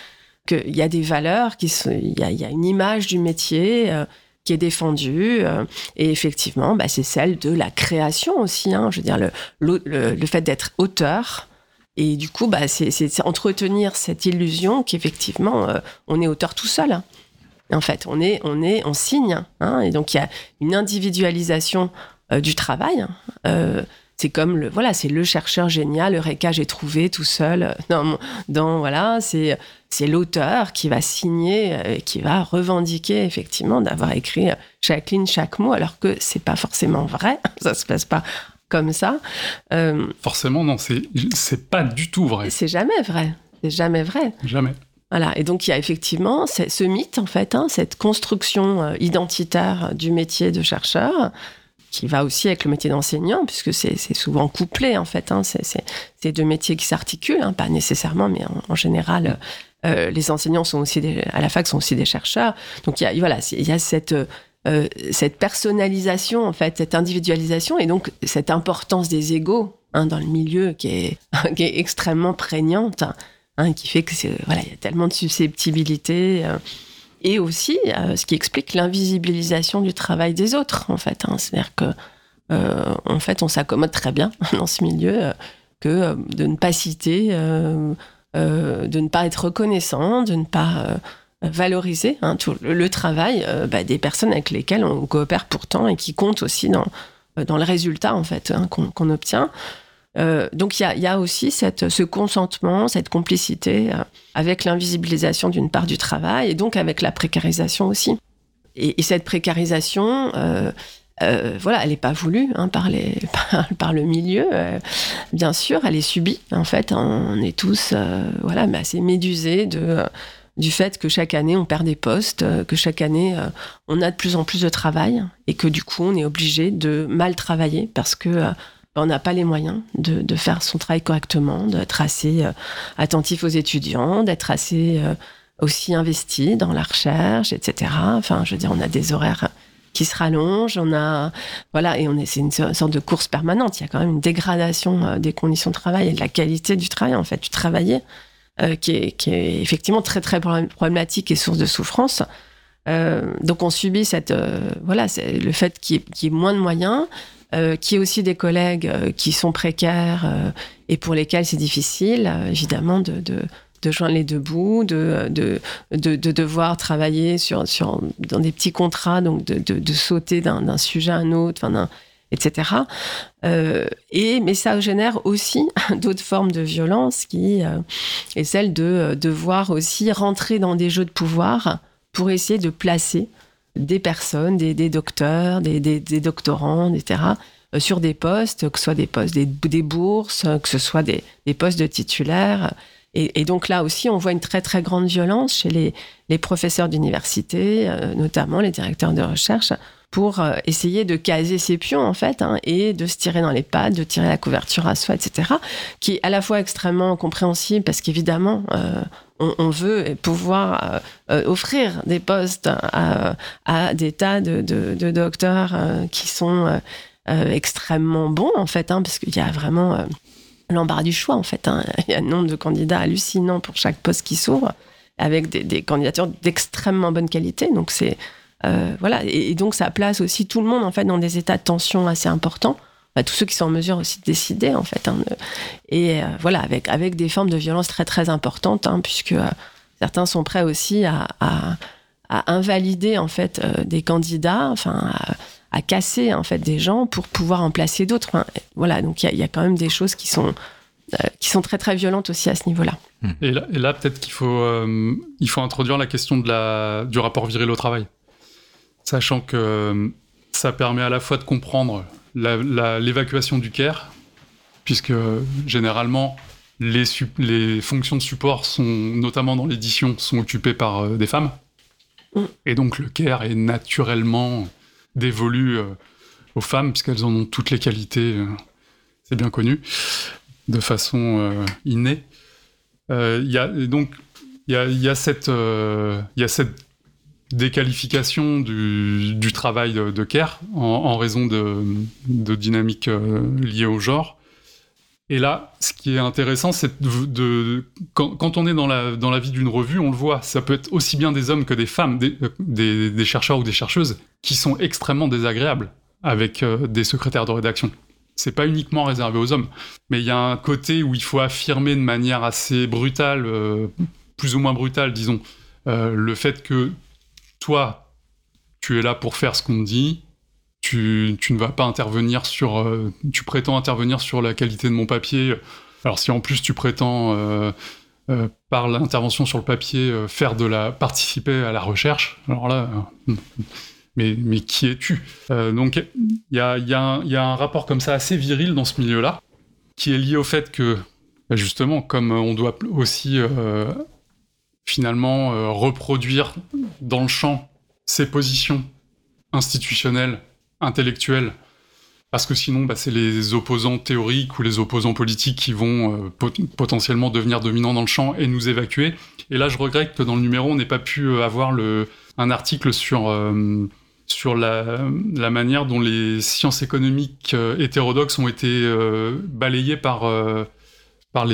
qu'il y a des valeurs, qui sont- il y a, il y a une image du métier. euh, qui est défendue euh, et effectivement bah, c'est celle de la création aussi hein. je veux dire le, le, fait d'être auteur et du coup bah, c'est entretenir cette illusion qu'effectivement euh, on est auteur tout seul hein. en fait on est on est on signe hein. et donc il y a une individualisation euh, du travail c'est comme le voilà c'est le chercheur génial Eureka j'ai trouvé tout seul euh, dans dans voilà c'est c'est l'auteur qui va signer euh, et qui va revendiquer effectivement d'avoir écrit euh, chaque ligne, chaque mot, alors que c'est pas forcément vrai. Ça se passe pas comme ça. Euh, Forcément, non, c'est c'est pas du tout vrai. c'est jamais vrai. C'est jamais vrai. Jamais. Voilà. Et donc il y a effectivement ce mythe en fait, hein, cette construction identitaire du métier de chercheur qui va aussi avec le métier d'enseignant, puisque c'est souvent couplé en fait. Hein, c'est c'est- ces deux métiers qui s'articulent, hein, pas nécessairement, mais en, général, euh, les enseignants sont aussi des, à la fac sont aussi des chercheurs. Donc il y a voilà, il y a cette euh, cette personnalisation en fait, cette individualisation et donc cette importance des égaux hein, dans le milieu qui est qui est extrêmement prégnante. hein, qui fait que voilà, il y a tellement de susceptibilité euh, et aussi euh, ce qui explique l'invisibilisation du travail des autres en fait. hein. C'est-à-dire que euh, en fait, on s'accommode très bien dans ce milieu euh, que de ne pas citer, de ne pas être reconnaissant, de ne pas valoriser hein, le, travail bah, des personnes avec lesquelles on coopère pourtant et qui comptent aussi dans, le résultat en fait hein, qu'on obtient. Euh, donc il y a, aussi ce consentement, cette complicité euh, avec l'invisibilisation d'une part du travail et donc avec la précarisation aussi. Et, et cette précarisation, euh, voilà, elle n'est pas voulue hein, par, le milieu. bien sûr, elle est subie. En fait, on est tous voilà, mais assez médusés de, du fait que chaque année, on perd des postes, que chaque année, on a de plus en plus de travail et que du coup, on est obligé de mal travailler parce que on n'a pas les moyens de, faire son travail correctement, d'être assez euh, attentif aux étudiants, d'être assez euh, aussi investi dans la recherche, etc. Enfin, je veux dire, on a des horaires qui se rallongent, on a voilà, et on est c'est une sorte de course permanente. Il y a quand même une dégradation euh, des conditions de travail et de la qualité du travail en fait, du travailler, qui, est, effectivement très très problématique et source de souffrance. Donc on subit cette voilà, le fait qu'il y ait moins de moyens, euh, qu'il y ait aussi des collègues euh, qui sont précaires euh, et pour lesquels c'est difficile, évidemment, de, de, joindre les deux bouts, de, de, de, de devoir travailler sur, sur, dans des petits contrats, donc de, sauter d'un sujet à un autre, enfin, etc. Et, mais ça génère aussi d'autres formes de violence qui est celle de devoir aussi rentrer dans des jeux de pouvoir pour essayer de placer des personnes, des, docteurs, des, doctorants, etc., euh, sur des postes, que ce soit des postes, des, bourses, que ce soit des, postes de titulaires. Et, donc là aussi, on voit une très très grande violence chez les, les professeurs d'université, euh, notamment les directeurs de recherche, pour euh, essayer de caser ses pions en fait, hein, et de se tirer dans les pattes, de tirer la couverture à soi, etc. Qui est à la fois extrêmement compréhensible parce qu'évidemment, euh, on, veut pouvoir euh, offrir des postes à, des tas de, docteurs qui sont extrêmement bons en fait, hein, parce qu'il y a vraiment l'embarras du choix en fait. hein. Il y a un nombre de candidats hallucinant pour chaque poste qui s'ouvre, avec des, des candidatures d'extrêmement bonne qualité. Donc c'est euh, voilà, et, donc ça place aussi tout le monde en fait dans des états de tension assez importants bah, tous ceux qui sont en mesure aussi de décider en fait. Hein, et voilà, avec, avec des formes de violence très très importantes, hein, puisque certains sont prêts aussi à, invalider en fait des candidats, enfin à, casser en fait des gens pour pouvoir en placer d'autres. voilà, donc il y, a quand même des choses qui sont qui sont très très violentes aussi à ce niveau-là. Et là, peut-être qu'il faut, euh, il faut introduire la question de la, du rapport viril au travail. Sachant que euh, ça permet à la fois de comprendre l'évacuation du care, puisque généralement, les, les, fonctions de support, sont, notamment dans l'édition, sont occupées par euh, des femmes. Hmm. Et donc le care est naturellement dévolu aux femmes, puisqu'elles en ont toutes les qualités, c'est bien connu, de façon innée. Euh, il y a donc il y a, cette euh, il y a cette déqualification du, du travail de, de en, raison de, dynamiques euh, liées au genre. Et là, ce qui est intéressant, c'est de, quand, on est dans la, vie d'une revue, on le voit, ça peut être aussi bien des hommes que des femmes, des, des chercheurs ou des chercheuses, qui sont extrêmement désagréables avec des secrétaires de rédaction c'est pas uniquement réservé aux hommes. Mais il y a un côté où il faut affirmer de manière assez brutale, euh, plus ou moins brutale, disons, euh, le fait que toi, tu es là pour faire ce qu'on te dit, tu, ne vas pas intervenir sur. Euh, tu prétends intervenir sur la qualité de mon papier. Alors si en plus tu prétends. par l'intervention sur le papier, faire de la participer à la recherche. Alors là, mais, qui es-tu? Euh, Donc il y a, un rapport comme ça assez viril dans ce milieu-là, qui est lié au fait que, justement, comme on doit aussi euh, finalement euh, reproduire dans le champ ses positions institutionnelles, intellectuelles, parce que sinon, bah, c'est les opposants théoriques ou les opposants politiques qui vont potentiellement devenir dominants dans le champ et nous évacuer. Et là, je regrette que dans le numéro, on n'ait pas pu avoir un article sur sur la, manière dont les sciences économiques euh, hétérodoxes ont été euh, balayées par, euh, par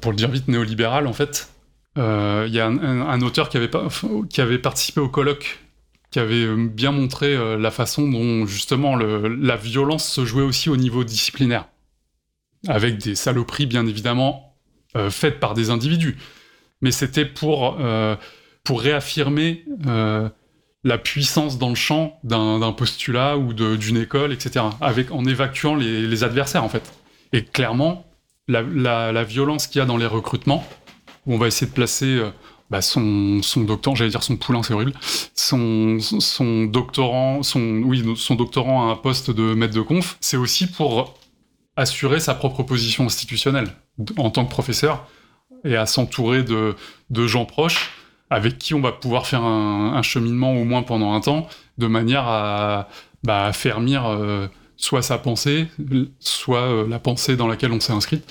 pour le dire vite, néolibérale en fait. Il y a un, auteur qui avait, participé au colloque qui avait bien montré la façon dont justement la violence se jouait aussi au niveau disciplinaire, avec des saloperies bien évidemment faites par des individus. Mais c'était pour pour réaffirmer euh, la puissance dans le champ d'un postulat ou d'une école, etc., en évacuant les, adversaires, en fait. Et clairement, la, violence qu'il y a dans les recrutements, où on va essayer de placer euh, bah, son, doctorant, j'allais dire son poulain, c'est horrible, son, doctorant, son, oui, son doctorant à un poste de maître de conf, c'est aussi pour assurer sa propre position institutionnelle en tant que professeur et à s'entourer de, gens proches avec qui on va pouvoir faire un, cheminement au moins pendant un temps, de manière à bah, euh, soit sa pensée, soit euh, la pensée dans laquelle on s'est inscrit.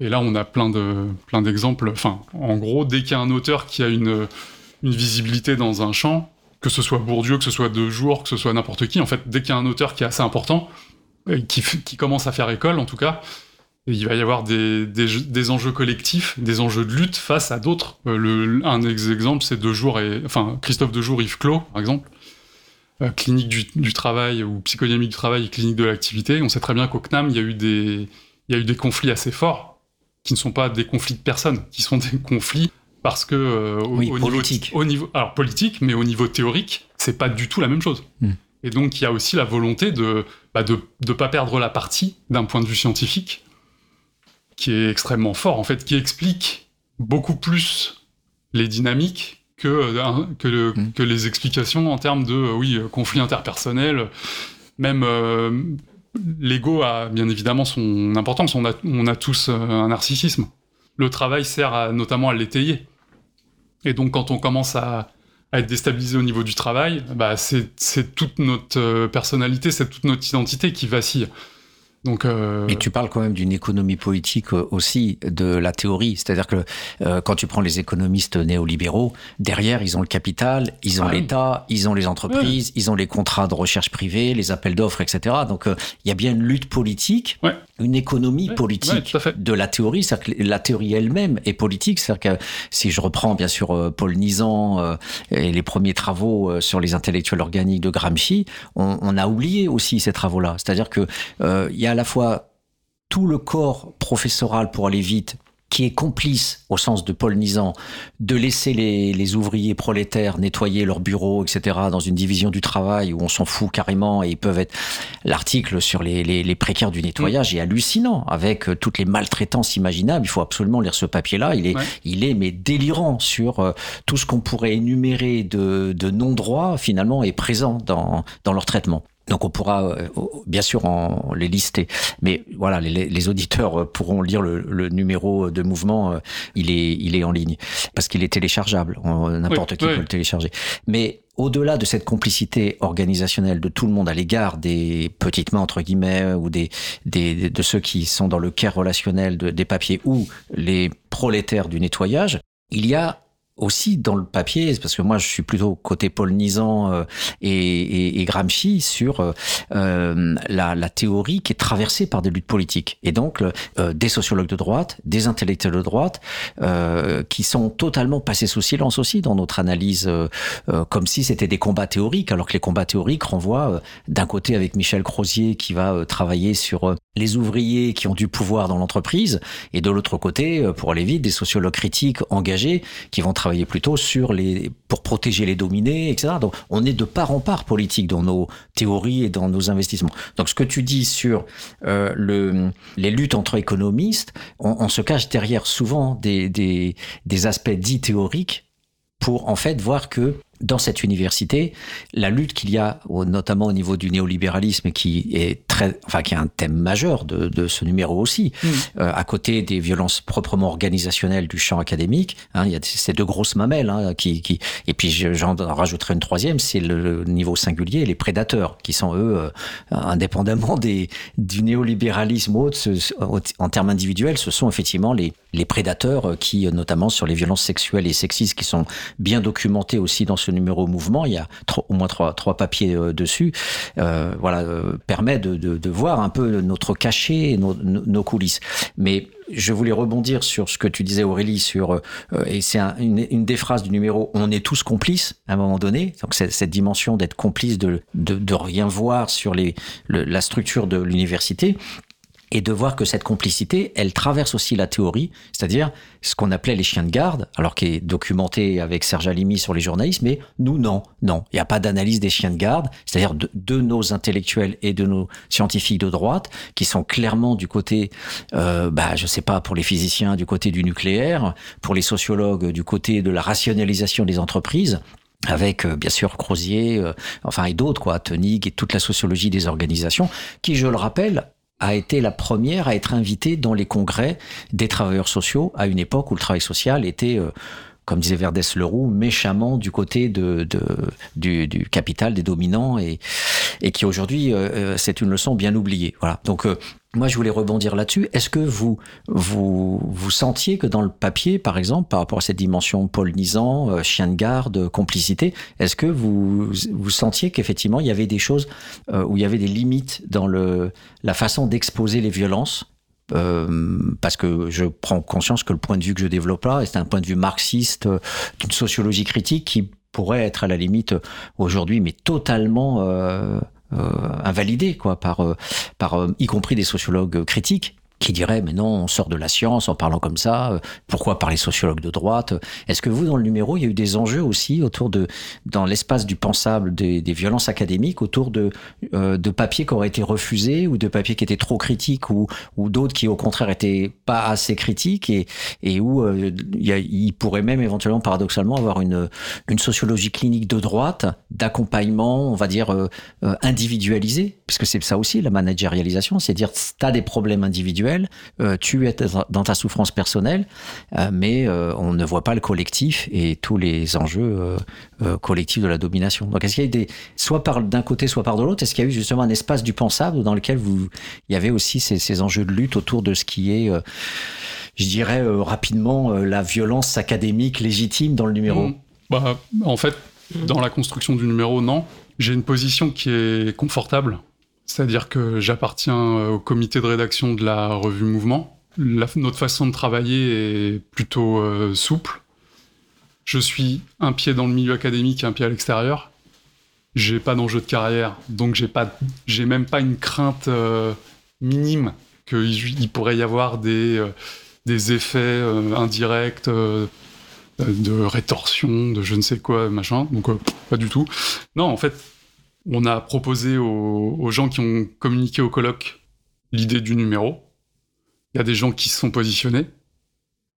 Et là, on a plein de plein d'exemples. Enfin, en gros, dès qu'il y a un auteur qui a une, visibilité dans un champ, que ce soit Bourdieu, que ce soit De Jour, que ce soit n'importe qui, en fait, dès qu'il y a un auteur qui est assez important, qui, qui commence à faire école, en tout cas, il va y avoir des, des, enjeux collectifs, des enjeux de lutte face à d'autres. Euh, un exemple, c'est deux jours et enfin Christophe Dejour, Yves Clos, par exemple, euh, clinique du, travail ou psychodynamique du travail et clinique de l'activité. On sait très bien qu'au CNAM, il y a eu des il y a eu des conflits assez forts qui ne sont pas des conflits de personnes, qui sont des conflits parce que euh, au, niveau, au, niveau alors politique, mais au niveau théorique, c'est pas du tout la même chose. Hmm. Et donc il y a aussi la volonté de bah, de ne pas perdre la partie d'un point de vue scientifique qui est extrêmement fort, en fait, qui explique beaucoup plus les dynamiques que, euh, mm. que les explications en termes de, euh, oui, euh, conflit interpersonnel. Même l'ego a bien évidemment son importance. On a, on a tous un narcissisme. Le travail sert notamment à l'étayer. Et donc, quand on commence à, à être déstabilisé au niveau du travail, bah, c'est toute notre personnalité, c'est toute notre identité qui vacille. Donc, euh... Et tu parles quand même d'une économie politique euh, aussi, de la théorie. C'est-à-dire que euh, quand tu prends les économistes néolibéraux, derrière, ils ont le capital, ils ont Ah oui. l'État, ils ont les entreprises, ils ont les contrats de recherche privée, les appels d'offres, etc. Donc, euh, il y a bien une lutte politique, Ouais. une économie Ouais, politique de la théorie. C'est-à-dire que la théorie elle-même est politique. C'est-à-dire que si je reprends bien sûr euh, Paul Nizan euh, et les premiers travaux euh, sur les intellectuels organiques de Gramsci, on, on a oublié aussi ces travaux-là. C'est-à-dire que euh, il y a la fois tout le corps professoral pour aller vite qui est complice, au sens de Paul Nizan, de laisser les, les ouvriers prolétaires nettoyer leurs bureaux, etc., dans une division du travail où on s'en fout carrément et ils peuvent être... L'article sur les, les, les précaires du nettoyage est hallucinant, avec euh, toutes les maltraitances imaginables. Il faut absolument lire ce papier-là. Il est, Ouais. il est mais délirant sur euh, tout ce qu'on pourrait énumérer de, de non-droits, finalement, est présent dans, dans leur traitement. Donc on pourra euh, bien sûr en les lister, mais voilà, les, les auditeurs euh, pourront lire le, le numéro de mouvement. euh, Il est, il est en ligne parce qu'il est téléchargeable. N'importe Oui, qui oui. peut le télécharger. Mais au-delà de cette complicité organisationnelle de tout le monde à l'égard des petites mains entre guillemets ou des, des de ceux qui sont dans le care relationnel de- des papiers ou les prolétaires du nettoyage, il y a aussi dans le papier, parce que moi je suis plutôt côté Paul Nizan euh, et, et, et Gramsci sur euh, euh, la, la théorie qui est traversée par des luttes politiques. Et donc euh, des sociologues de droite, des intellectuels de droite, euh, qui sont totalement passés sous silence aussi dans notre analyse, euh, comme si c'était des combats théoriques, alors que les combats théoriques renvoient d'un côté avec Michel Crozier qui va travailler sur les ouvriers qui ont du pouvoir dans l'entreprise, et de l'autre côté, pour aller vite, des sociologues critiques engagés qui vont plutôt sur les pour protéger les dominés, etc. Donc on est de part en part politique dans nos théories et dans nos investissements. Donc ce que tu dis sur euh, le, les luttes entre économistes, on, on se cache derrière souvent des, des, des aspects dits théoriques pour en fait voir que dans cette université, la lutte qu'il y a, notamment au niveau du néolibéralisme, qui est très, enfin, qui est un thème majeur de, de ce numéro aussi, Mhm. euh, à côté des violences proprement organisationnelles du champ académique, hein, il y a ces deux grosses mamelles hein, qui, qui, et puis je- j'en rajouterai une troisième, c'est le niveau singulier, les prédateurs, qui sont eux, euh, indépendamment des, du néolibéralisme ou autre, ce- en termes individuels, ce sont effectivement les, les prédateurs euh, qui, notamment sur les violences sexuelles et sexistes, qui sont bien documentés aussi dans ce numéro mouvement. Il y a au moins trois, papiers euh, dessus. Euh, voilà, euh, permet de, voir un peu notre cachet et nos, coulisses. Mais je voulais rebondir sur ce que tu disais Aurélie sur et c'est un- une, des phrases du numéro on est tous complices à un moment donné donc cette dimension d'être complice de, rien voir sur la structure de l'université et de voir que cette complicité, elle traverse aussi la théorie, c'est-à-dire ce qu'on appelait les chiens de garde, alors qui est documenté avec Serge Alimi sur les journalistes, mais nous, non, non, il n'y a pas d'analyse des chiens de garde, c'est-à-dire de, nos intellectuels et de nos scientifiques de droite, qui sont clairement du côté, euh, bah, je sais pas, pour les physiciens, du côté du nucléaire, pour les sociologues, du côté de la rationalisation des entreprises, avec euh, bien sûr Crozier, euh, enfin et d'autres quoi, Tenig et toute la sociologie des organisations, qui, je le rappelle, a été la première à être invitée dans les congrès des travailleurs sociaux à une époque où le travail social était, euh, comme disait Verdès Leroux, méchamment du côté de, de- du, du capital, des dominants, et, et qui aujourd'hui, euh, euh, c'est une leçon bien oubliée. Voilà. Donc, euh, moi, je voulais rebondir là-dessus. Est-ce que vous, vous, vous sentiez que dans le papier, par exemple, par rapport à cette dimension polnisant, euh, chien de garde, euh, complicité, est-ce que vous, vous sentiez qu'effectivement, il y avait des choses euh, où il y avait des limites dans le, la façon d'exposer les violences euh, parce que je prends conscience que le point de vue que je développe là, c'est un point de vue marxiste, d'une sociologie critique qui pourrait être à la limite aujourd'hui, mais totalement invalidé, quoi, par, euh, par euh, y compris des sociologues critiques qui diraient mais non on sort de la science en parlant comme ça euh, pourquoi parler sociologue de droite? Est-ce que vous dans le numéro il y a eu des enjeux aussi autour de dans l'espace du pensable des, violences académiques autour de euh, de papiers qui auraient été refusés ou de papiers qui étaient trop critiques ou ou d'autres qui au contraire étaient pas assez critiques et et où euh, il, pourrait même éventuellement paradoxalement avoir une une sociologie clinique de droite d'accompagnement on va dire individualisé parce que c'est ça aussi la managérialisation c'est dire t'as des problèmes individuels individuel, tu es dans ta souffrance personnelle, mais on ne voit pas le collectif et tous les enjeux collectifs de la domination. Donc, est-ce qu'il y a des, soit par d'un côté, soit par de l'autre, est-ce qu'il y a eu justement un espace du pensable dans lequel vous, il y avait aussi ces, ces enjeux de lutte autour de ce qui est je dirais euh, rapidement, euh, la violence académique légitime dans le numéro? Mmh. bah, En fait, dans la construction du numéro, non. J'ai une position qui est confortable, c'est-à-dire que j'appartiens euh, au comité de rédaction de la revue Mouvement. notre façon de travailler est plutôt souple. Je suis un pied dans le milieu académique et un pied à l'extérieur. J'ai pas d'enjeu de carrière, donc j'ai pas, j'ai même pas une crainte minime qu'il pourrait y avoir des des effets euh, indirects euh, de rétorsion, de je ne sais quoi, machin. Donc, euh, pas du tout. Non, en fait, on a proposé aux, gens qui ont communiqué au colloque l'idée du numéro. Il y a des gens qui se sont positionnés.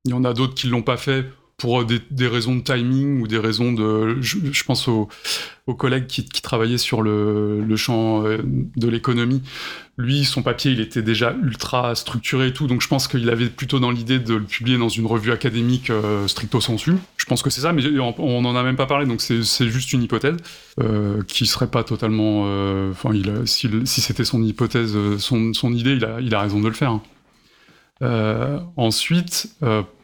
Il y en a d'autres qui l'ont pas fait pour des, raisons de timing ou des raisons de. Je, pense aux, collègues qui, travaillaient sur le, champ euh, de l'économie. Lui, son papier, il était déjà ultra structuré et tout, donc je pense qu'il avait plutôt dans l'idée de le publier dans une revue académique euh, stricto sensu. Je pense que c'est ça, mais on n'en a même pas parlé, donc c'est juste une hypothèse euh, qui serait pas totalement. Enfin, si, c'était son hypothèse, son, idée, il a, il a, raison de le faire. Hein. ensuite,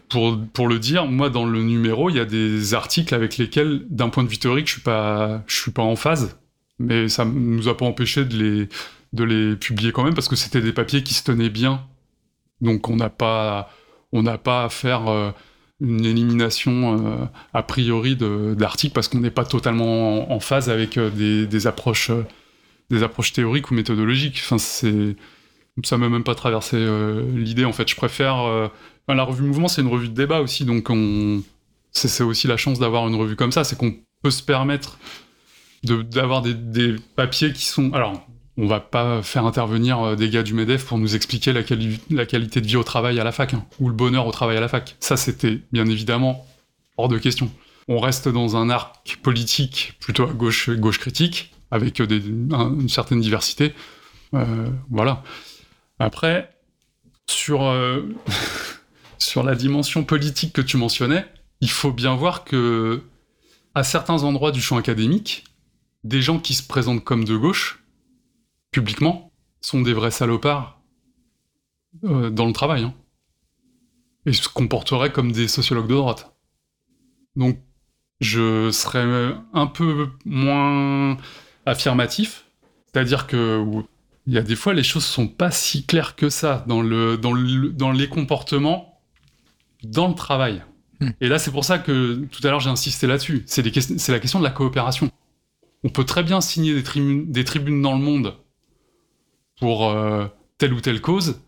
pour, le dire, moi dans le numéro, il y a des articles avec lesquels, d'un point de vue théorique, je suis suis pas en phase, mais ça nous a pas empêché de les, de les publier quand même parce que c'était des papiers qui se tenaient bien. Donc on n'a pas, pas à faire euh, une élimination euh, a priori d'articles parce qu'on n'est pas totalement en, phase avec euh, des, des, approches, des approches théoriques ou méthodologiques. Enfin, c'est, ça m'a même pas traversé l'idée. En fait, je préfère la revue Mouvement, c'est une revue de débat aussi, donc on... c'est aussi la chance d'avoir une revue comme ça, c'est qu'on peut se permettre d'avoir des, papiers qui sont... Alors, on va pas faire intervenir euh, des gars du MEDEF pour nous expliquer la, qualité de vie au travail à la fac, hein, ou le bonheur au travail à la fac. Ça, c'était bien évidemment hors de question. On reste dans un arc politique plutôt à gauche, gauche critique, avec une certaine diversité. Euh, voilà. Après, sur... Euh, sur la dimension politique que tu mentionnais, il faut bien voir que à certains endroits du champ académique, des gens qui se présentent comme de gauche, publiquement, sont des vrais salopards euh, dans le travail. Hein, et se comporteraient comme des sociologues de droite. Donc, je serais un peu moins affirmatif, c'est-à-dire que il y a des fois les choses sont pas si claires que ça dans les comportements dans le travail. Hmm. Et là, c'est pour ça que tout à l'heure j'ai insisté là-dessus. C'est la question de la coopération. On peut très bien signer des, tribunes, des tribunes dans le monde pour euh, telle ou telle cause,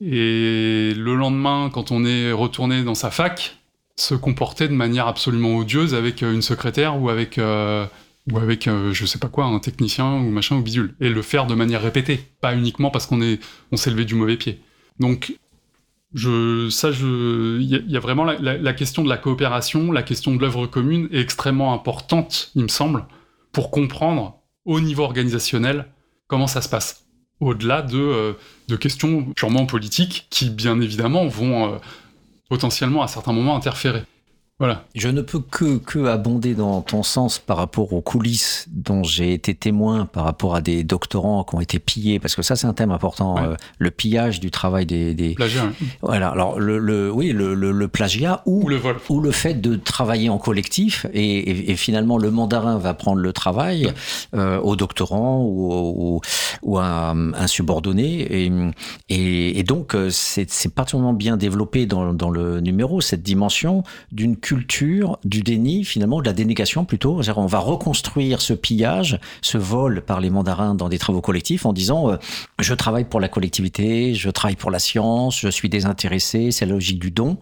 et le lendemain, quand on est retourné dans sa fac, se comporter de manière absolument odieuse avec euh, une secrétaire ou avec euh, ou avec je sais pas quoi un technicien ou machin ou bidule et le faire de manière répétée pas uniquement parce qu'on est on s'est levé du mauvais pied donc je, ça, il y, a vraiment la, question de la coopération, la question de l'œuvre commune est extrêmement importante, il me semble, pour comprendre au niveau organisationnel comment ça se passe. Au-delà de, euh, questions purement politiques qui, bien évidemment, vont euh, potentiellement à certains moments interférer. Voilà. Je ne peux que, que abonder dans ton sens par rapport aux coulisses dont j'ai été témoin par rapport à des doctorants qui ont été pillés, parce que ça c'est un thème important, euh, le pillage du travail des... des... Plagiat. Voilà, alors le, le oui, le, le, plagiat ou, le vol. ou le fait de travailler en collectif et, et, finalement le mandarin va prendre le travail euh, au doctorant ou, ou, ou à un subordonné et, et, et donc euh, c'est particulièrement bien développé dans, dans le numéro, cette dimension d'une culture du déni, finalement, de la dénégation plutôt. On va reconstruire ce pillage, ce vol par les mandarins dans des travaux collectifs en disant euh, je travaille pour la collectivité, je travaille pour la science, je suis désintéressé, c'est la logique du don.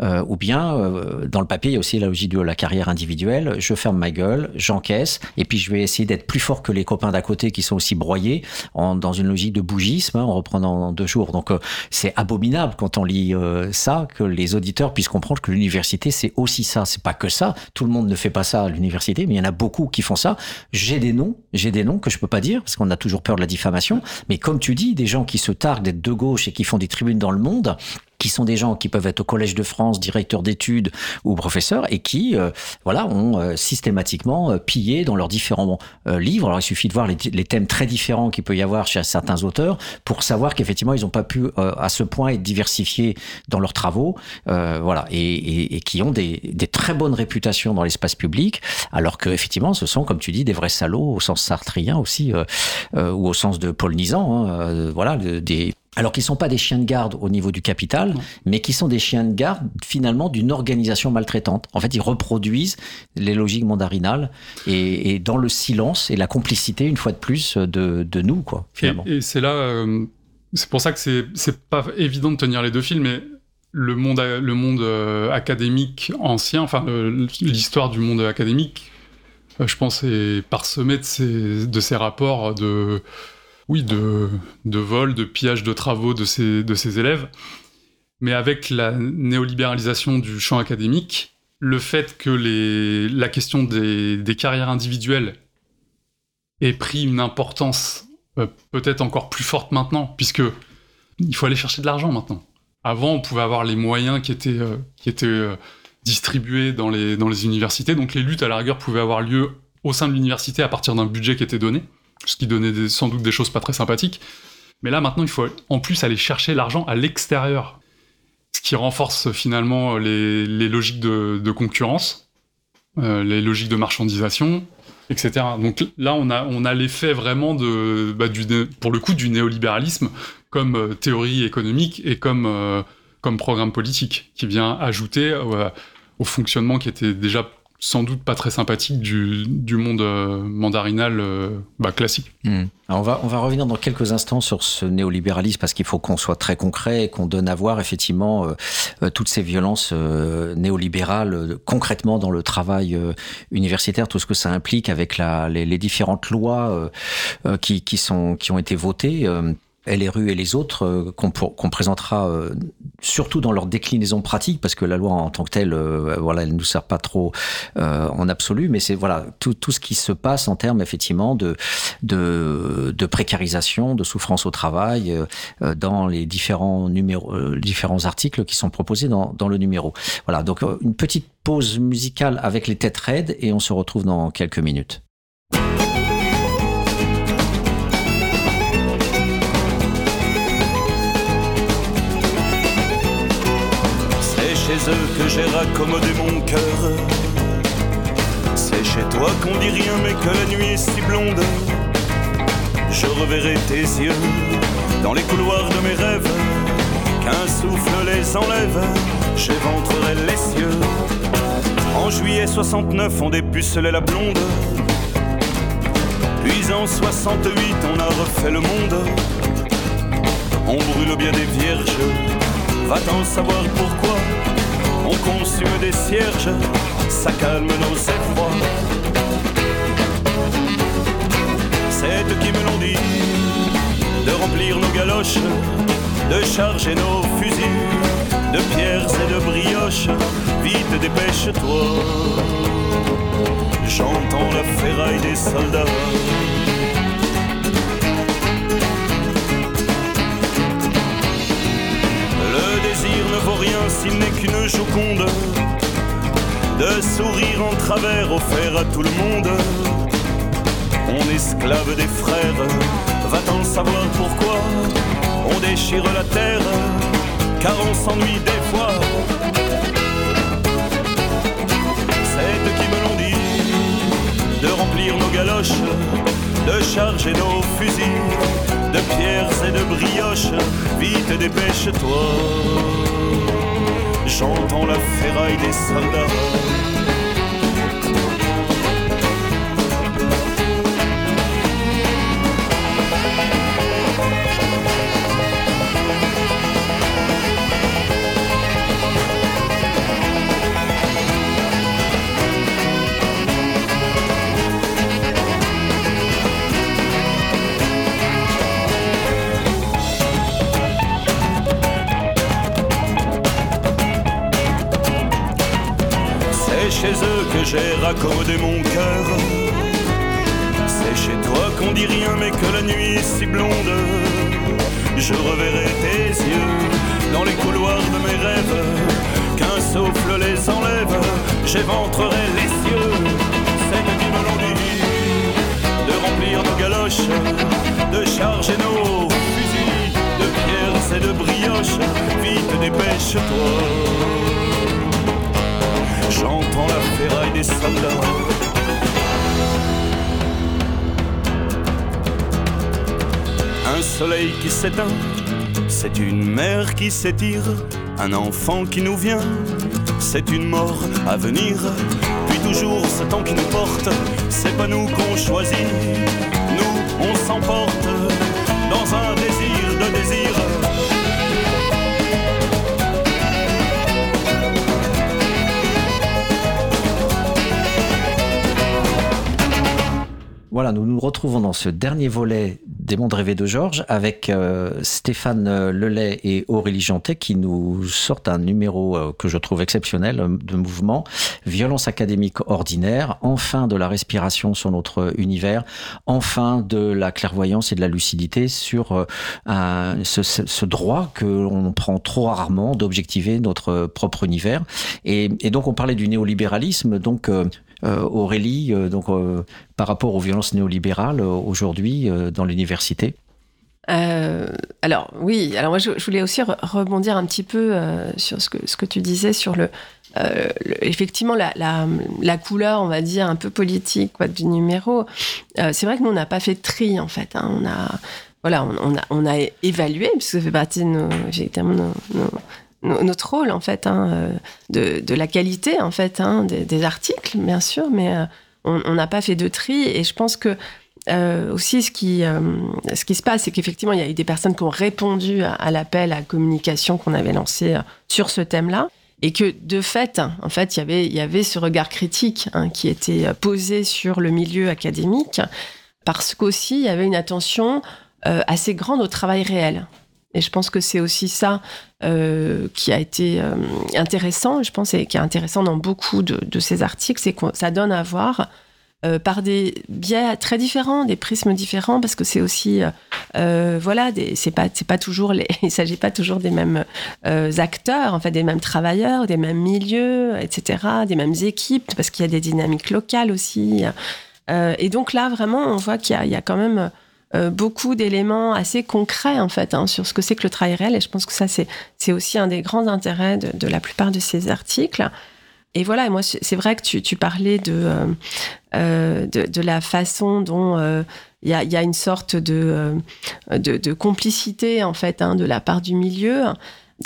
Euh, ou bien, euh, dans le papier, il y a aussi la logique de la carrière individuelle. Je ferme ma gueule, j'encaisse, et puis je vais essayer d'être plus fort que les copains d'à côté qui sont aussi broyés en, dans une logique de bougisme, hein, en reprenant deux jours. Donc c'est abominable quand on lit ça, que les auditeurs puissent comprendre que l'université, c'est aussi ça. C'est pas que ça. Tout le monde ne fait pas ça à l'université, mais il y en a beaucoup qui font ça. J'ai des noms, j'ai des noms que je peux pas dire parce qu'on a toujours peur de la diffamation. Mais comme tu dis, des gens qui se targuent d'être de gauche et qui font des tribunes dans le monde, qui sont des gens qui peuvent être au Collège de France, directeurs d'études ou professeurs, et qui, euh, voilà, ont euh, systématiquement euh, pillé dans leurs différents livres. Alors il suffit de voir les, thèmes très différents qu'il peut y avoir chez certains auteurs pour savoir qu'effectivement ils n'ont pas pu à ce point être diversifiés dans leurs travaux, voilà, et, qui ont des, très bonnes réputations dans l'espace public, alors que effectivement ce sont, comme tu dis, des vrais salauds au sens sartrien aussi, ou au sens de Paul Nizan, hein, voilà, des alors qu'ils sont pas des chiens de garde au niveau du capital, mais qui sont des chiens de garde finalement d'une organisation maltraitante. En fait, ils reproduisent les logiques mandarinales et, dans le silence et la complicité, une fois de plus, de, nous, quoi. Finalement. Et, c'est là, euh, c'est pour ça que c'est c'est pas évident de tenir les deux films, mais le monde le monde euh, académique ancien, enfin l'histoire du monde académique, euh, je pense, est parsemée de ces de ces rapports de oui, de, vol, de pillage de travaux de ses, élèves. Mais avec la néolibéralisation du champ académique, le fait que la question des, carrières individuelles ait pris une importance euh, peut-être encore plus forte maintenant, puisque il faut aller chercher de l'argent maintenant. Avant, on pouvait avoir les moyens qui étaient, euh, euh, distribués dans les, dans les universités, donc les luttes à la rigueur pouvaient avoir lieu au sein de l'université à partir d'un budget qui était donné ce qui donnait sans doute des choses pas très sympathiques. Mais là, maintenant, il faut en plus aller chercher l'argent à l'extérieur, ce qui renforce finalement les, logiques de, concurrence, euh, les logiques de marchandisation, etc. Donc là, on a, l'effet vraiment de, bah, du, pour le coup, du néolibéralisme comme euh, théorie économique et euh, comme programme politique, qui vient ajouter au fonctionnement qui était déjà sans doute pas très sympathique du, du monde euh, mandarinal euh, bah, classique. Hmm. on, va, on va revenir dans quelques instants sur ce néolibéralisme parce qu'il faut qu'on soit très concret et qu'on donne à voir effectivement euh, toutes ces violences néolibérales concrètement dans le travail universitaire, tout ce que ça implique avec la, les, les différentes lois qui, qui, sont, qui ont été votées. LRU et les autres euh, qu'on présentera euh, surtout dans leur déclinaison pratique parce que la loi en tant que telle euh, voilà elle nous sert pas trop en absolu mais c'est voilà tout, tout ce qui se passe en termes effectivement de de, de précarisation de souffrance au travail dans les différents numéros différents articles qui sont proposés dans, dans le numéro. Voilà donc une petite pause musicale avec les têtes raides et on se retrouve dans quelques minutes que j'ai raccommodé mon cœur. C'est chez toi qu'on dit rien, mais que la nuit est si blonde. Je reverrai tes yeux dans les couloirs de mes rêves. Qu'un souffle les enlève, j'éventrerai les cieux. En juillet 69, on dépucelait la blonde. Puis en 68, on a refait le monde. On brûle bien des vierges, va-t'en savoir pourquoi on consume des cierges, ça calme nos effrois. C'est eux qui me l'ont dit, de remplir nos galoches, de charger nos fusils, de pierres et de brioches, vite dépêche-toi. J'entends la ferraille des soldats. Ne vaut rien s'il n'est qu'une joconde de sourire en travers offert à tout le monde. On esclave des frères, va-t-on savoir pourquoi on déchire la terre, car on s'ennuie des fois. C'est eux qui me l'ont dit, de remplir nos galoches, de charger nos fusils, de pierres et de brioches, vite dépêche-toi j'entends la ferraille des soldats. J'ai raccommodé mon cœur. C'est chez toi qu'on dit rien, mais que la nuit est si blonde. Je reverrai tes yeux dans les couloirs de mes rêves. Qu'un souffle les enlève, j'éventrerai les cieux. C'est que qui me l'ont de remplir nos galoches, de charger nos fusils de pierres et de brioches. Vite dépêche-toi. J'entends la ferraille des soldats. Un soleil qui s'éteint, c'est une mer qui s'étire, un enfant qui nous vient, c'est une mort à venir. Puis toujours ce temps qui nous porte, c'est pas nous qu'on choisit, nous on s'emporte Voilà, nous nous retrouvons dans ce dernier volet des mondes rêvés de Georges avec euh, Stéphane Lelay et Aurélie Jantet qui nous sortent un numéro euh, que je trouve exceptionnel euh, de mouvement, violence académique ordinaire, enfin de la respiration sur notre univers, enfin de la clairvoyance et de la lucidité sur euh, ce, droit que l'on prend trop rarement d'objectiver notre propre univers. Et, et, donc on parlait du néolibéralisme, donc euh, Aurélie, euh, donc euh, par rapport aux violences néolibérales euh, aujourd'hui dans l'université euh, alors oui, alors moi je, voulais aussi re rebondir un petit peu euh, sur ce que, ce que tu disais sur le, euh, effectivement la, la, la, couleur, on va dire un peu politique quoi, du numéro. c'est vrai que nous on n'a pas fait de tri en fait. Hein, on a voilà, on, on, a, on a évalué puisque ça fait partie de nos, nos, nos, notre rôle en fait hein, de, de, la qualité en fait hein, des, articles bien sûr, mais on n'a pas fait de tri et je pense que euh, aussi, ce qui, euh, se passe, c'est qu'effectivement, il y a eu des personnes qui ont répondu à, l'appel à communication qu'on avait lancé euh, sur ce thème-là. Et que, de fait, en fait, il y avait, ce regard critique hein, qui était posé sur le milieu académique, parce qu'aussi, il y avait une attention euh, assez grande au travail réel. Et je pense que c'est aussi ça euh, qui a été euh, intéressant, je pense, et qui est intéressant dans beaucoup de, ces articles, c'est que ça donne à voir euh, par des biais très différents, des prismes différents, parce que c'est aussi, euh, voilà, c'est pas, c'est pas toujours les, il s'agit pas toujours des mêmes acteurs, en fait, des mêmes travailleurs, des mêmes milieux, etc., des mêmes équipes, parce qu'il y a des dynamiques locales aussi. Et donc là, vraiment, on voit qu'il y, a quand même beaucoup d'éléments assez concrets, en fait, hein, sur ce que c'est que le travail réel. Et je pense que ça, c'est, aussi un des grands intérêts de, la plupart de ces articles. Et voilà, et moi, c'est vrai que tu, tu parlais de, euh, euh, de, la façon dont il euh, y, a, y, a, une sorte de, euh, de, de complicité, en fait, hein, de la part du milieu.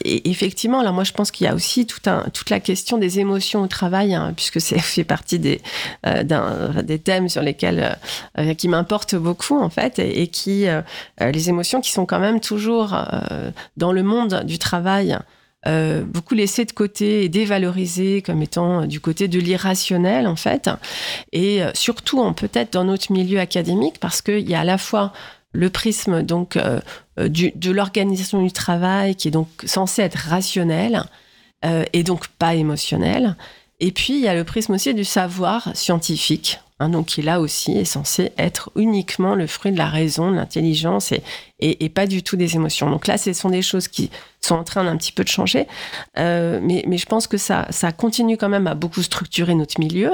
Et effectivement, là, moi, je pense qu'il y a aussi toute la question des émotions au travail, hein, puisque c'est fait partie des, euh, des thèmes sur lesquels euh, qui m'importent beaucoup, en fait, et, qui les émotions qui sont quand même toujours dans le monde du travail euh, beaucoup laissé de côté et dévalorisé comme étant du côté de l'irrationnel en fait. Et euh, surtout peut-être dans notre milieu académique parce qu'il y a à la fois le prisme donc euh, du, de l'organisation du travail qui est donc censé être rationnel euh, et donc pas émotionnel et puis il y a le prisme aussi du savoir scientifique Hein, donc qui là aussi est censé être uniquement le fruit de la raison, de l'intelligence et, et, pas du tout des émotions. Donc là, ce sont des choses qui sont en train d'un petit peu de changer, euh, mais, mais, je pense que ça, ça continue quand même à beaucoup structurer notre milieu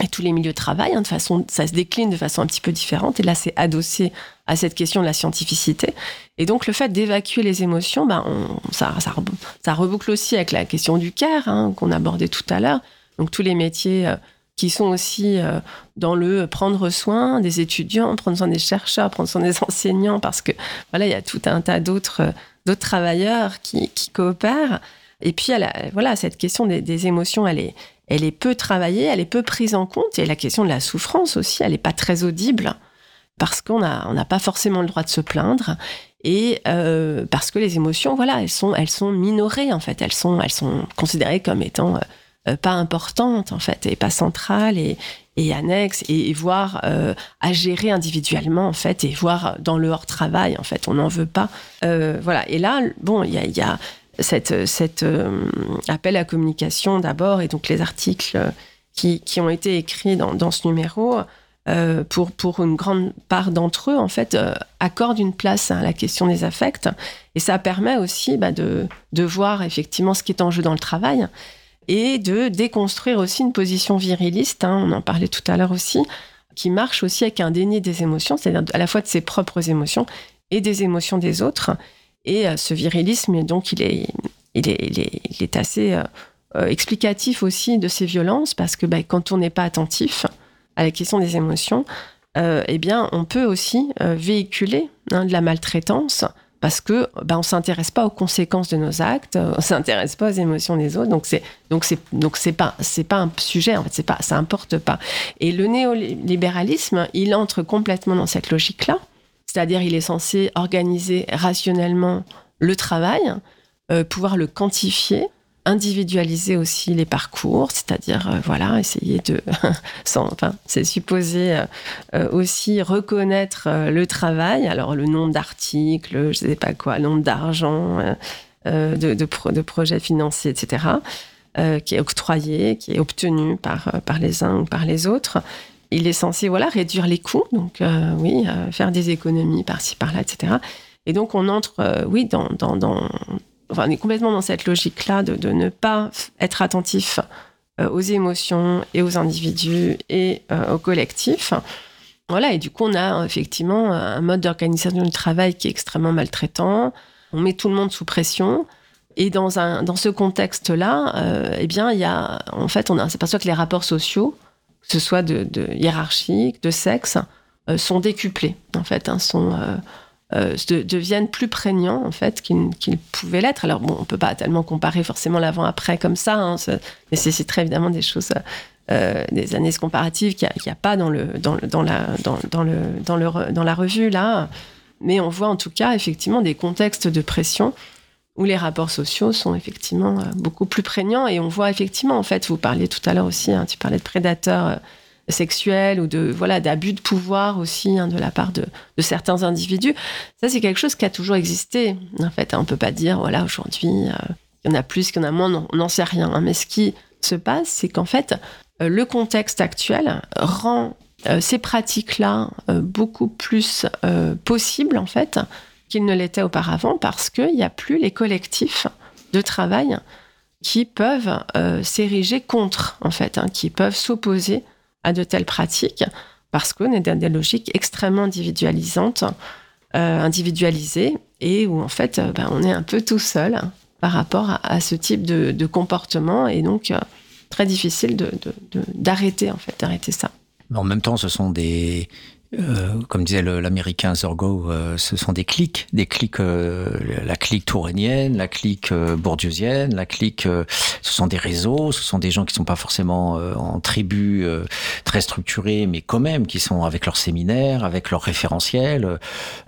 et tous les milieux de travail. Hein, de façon, ça se décline de façon un petit peu différente. Et là, c'est adossé à cette question de la scientificité. Et donc, le fait d'évacuer les émotions, ben, on, ça, ça, reboucle aussi avec la question du care hein, qu'on abordait tout à l'heure. Donc, tous les métiers euh, qui sont aussi euh, dans le prendre soin des étudiants, prendre soin des chercheurs, prendre soin des enseignants, parce que voilà, il y a tout un tas d'autres euh, travailleurs qui, qui, coopèrent. Et puis, voilà, cette question des, émotions, elle est, elle est peu travaillée, elle est peu prise en compte. Et la question de la souffrance aussi, elle n'est pas très audible, parce qu'on n'a on pas forcément le droit de se plaindre. Et euh, parce que les émotions, voilà, elles sont, elles sont minorées, en fait. Elles sont, elles sont considérées comme étant... Euh, euh, pas importante en fait et pas centrale et, et annexe et, voire à gérer individuellement en fait et voir dans le hors travail en fait on n'en veut pas voilà et là bon il y a, y a cet cette, appel à communication d'abord et donc les articles qui, ont été écrits dans, ce numéro euh, pour, pour une grande part d'entre eux, en fait, euh, accordent une place à la question des affects. Et ça permet aussi bah, de, de voir effectivement ce qui est en jeu dans le travail et de déconstruire aussi une position viriliste, hein, on en parlait tout à l'heure aussi, qui marche aussi avec un déni des émotions, c'est-à-dire à la fois de ses propres émotions et des émotions des autres. Et euh, ce virilisme, donc, il est, il est, il est, il est assez explicatif aussi de ces violences, parce que bah, quand on n'est pas attentif, à la question des émotions, euh, eh bien, on peut aussi euh, véhiculer hein, de la maltraitance parce que ben, on s'intéresse pas aux conséquences de nos actes, on s'intéresse pas aux émotions des autres, donc c'est donc c'est donc c'est pas c'est pas un sujet en fait, c'est pas ça importe pas. Et le néolibéralisme, il entre complètement dans cette logique-là, c'est-à-dire il est censé organiser rationnellement le travail, euh, pouvoir le quantifier, individualiser aussi les parcours, c'est-à-dire euh, voilà essayer de, enfin c'est supposé euh, aussi reconnaître le travail, alors le nombre d'articles, je sais pas quoi, le nombre d'argent, de, projets financiers, etc. qui est octroyé, qui est obtenu par les uns ou par les autres. Il est censé voilà réduire les coûts, donc oui faire des économies par-ci par-là, etc. Et donc on entre oui dans, dans, dans on est complètement dans cette logique-là de, ne pas être attentif euh, aux émotions et aux individus et euh, au collectif. Voilà, et du coup, on a effectivement un mode d'organisation du travail qui est extrêmement maltraitant. On met tout le monde sous pression. Et dans, un, dans ce contexte-là, euh, eh bien, il y a, en fait, on s'aperçoit que les rapports sociaux, que ce soit de, de hiérarchique, de sexe, sont décuplés, en fait, hein, sont euh, deviennent plus prégnants en fait qu'ils pouvaient l'être. Alors bon, on peut pas tellement comparer forcément l'avant-après comme ça, hein, ça nécessiterait évidemment des choses, euh, des analyses comparatives qu'il n'y a, pas dans la dans la revue là. Mais on voit en tout cas effectivement des contextes de pression où les rapports sociaux sont effectivement euh, beaucoup plus prégnants et on voit effectivement en fait, vous parliez tout à l'heure aussi, hein, tu parlais de prédateurs. Euh, sexuel ou de voilà d'abus de pouvoir aussi hein, de la part de, certains individus. Ça, c'est quelque chose qui a toujours existé. En fait, on peut pas dire voilà aujourd'hui euh, il y en a plus, qu'il y en a moins, on n'en sait rien. Hein. Mais ce qui se passe, c'est qu'en fait, le contexte actuel rend ces pratiques-là beaucoup plus possibles en fait qu'il ne l'était auparavant parce qu'il n'y a plus les collectifs de travail qui peuvent s'ériger contre en fait, hein, qui peuvent s'opposer à de telles pratiques parce qu'on est dans des logiques extrêmement individualisantes, euh, individualisées, et où en fait, euh, ben, on est un peu tout seul par rapport à, ce type de, comportement, et donc euh, très difficile d'arrêter en fait, d'arrêter ça. En même temps, ce sont des, euh, comme disait l'américain Zorgo, euh, ce sont des clics, des clics, euh, la clique touranienne, la clique bourdieusienne, la clique, ce sont des réseaux, ce sont des gens qui sont pas forcément en tribu très structurés, mais quand même qui sont avec leurs séminaires, avec leurs référentiels.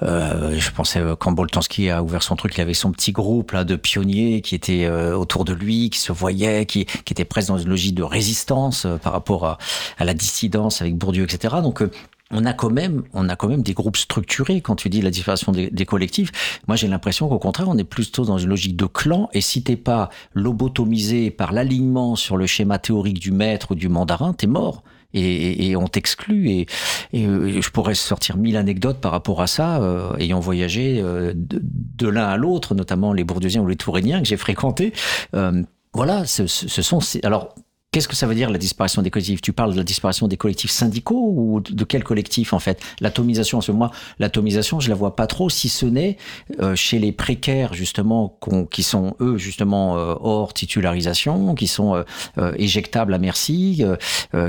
je pensais quand Boltanski a ouvert son truc, il avait son petit groupe là de pionniers qui étaient autour de lui, qui se voyaient, qui, qui étaient presque dans une logique de résistance par rapport à, à la dissidence avec Bourdieu, etc. Donc on a quand même, on a quand même des groupes structurés. Quand tu dis la disparition des, collectifs, moi j'ai l'impression qu'au contraire, on est plutôt dans une logique de clan. Et si t'es pas lobotomisé par l'alignement sur le schéma théorique du maître ou du mandarin, t'es mort. Et, on t'exclut. Et, euh, je pourrais sortir mille anecdotes par rapport à ça, euh, ayant voyagé euh, de, l'un à l'autre, notamment les Bourdieusiens ou les Touréniens que j'ai fréquentés. voilà, ce, ce sont. Alors, Qu'est-ce que ça veut dire la disparition des collectifs? Tu parles de la disparition des collectifs syndicaux ou de quel collectif en fait? L'atomisation, ce moi, l'atomisation, je la vois pas trop, si ce n'est euh, chez les précaires justement, qui sont eux justement euh, hors titularisation, qui sont euh, éjectables à merci,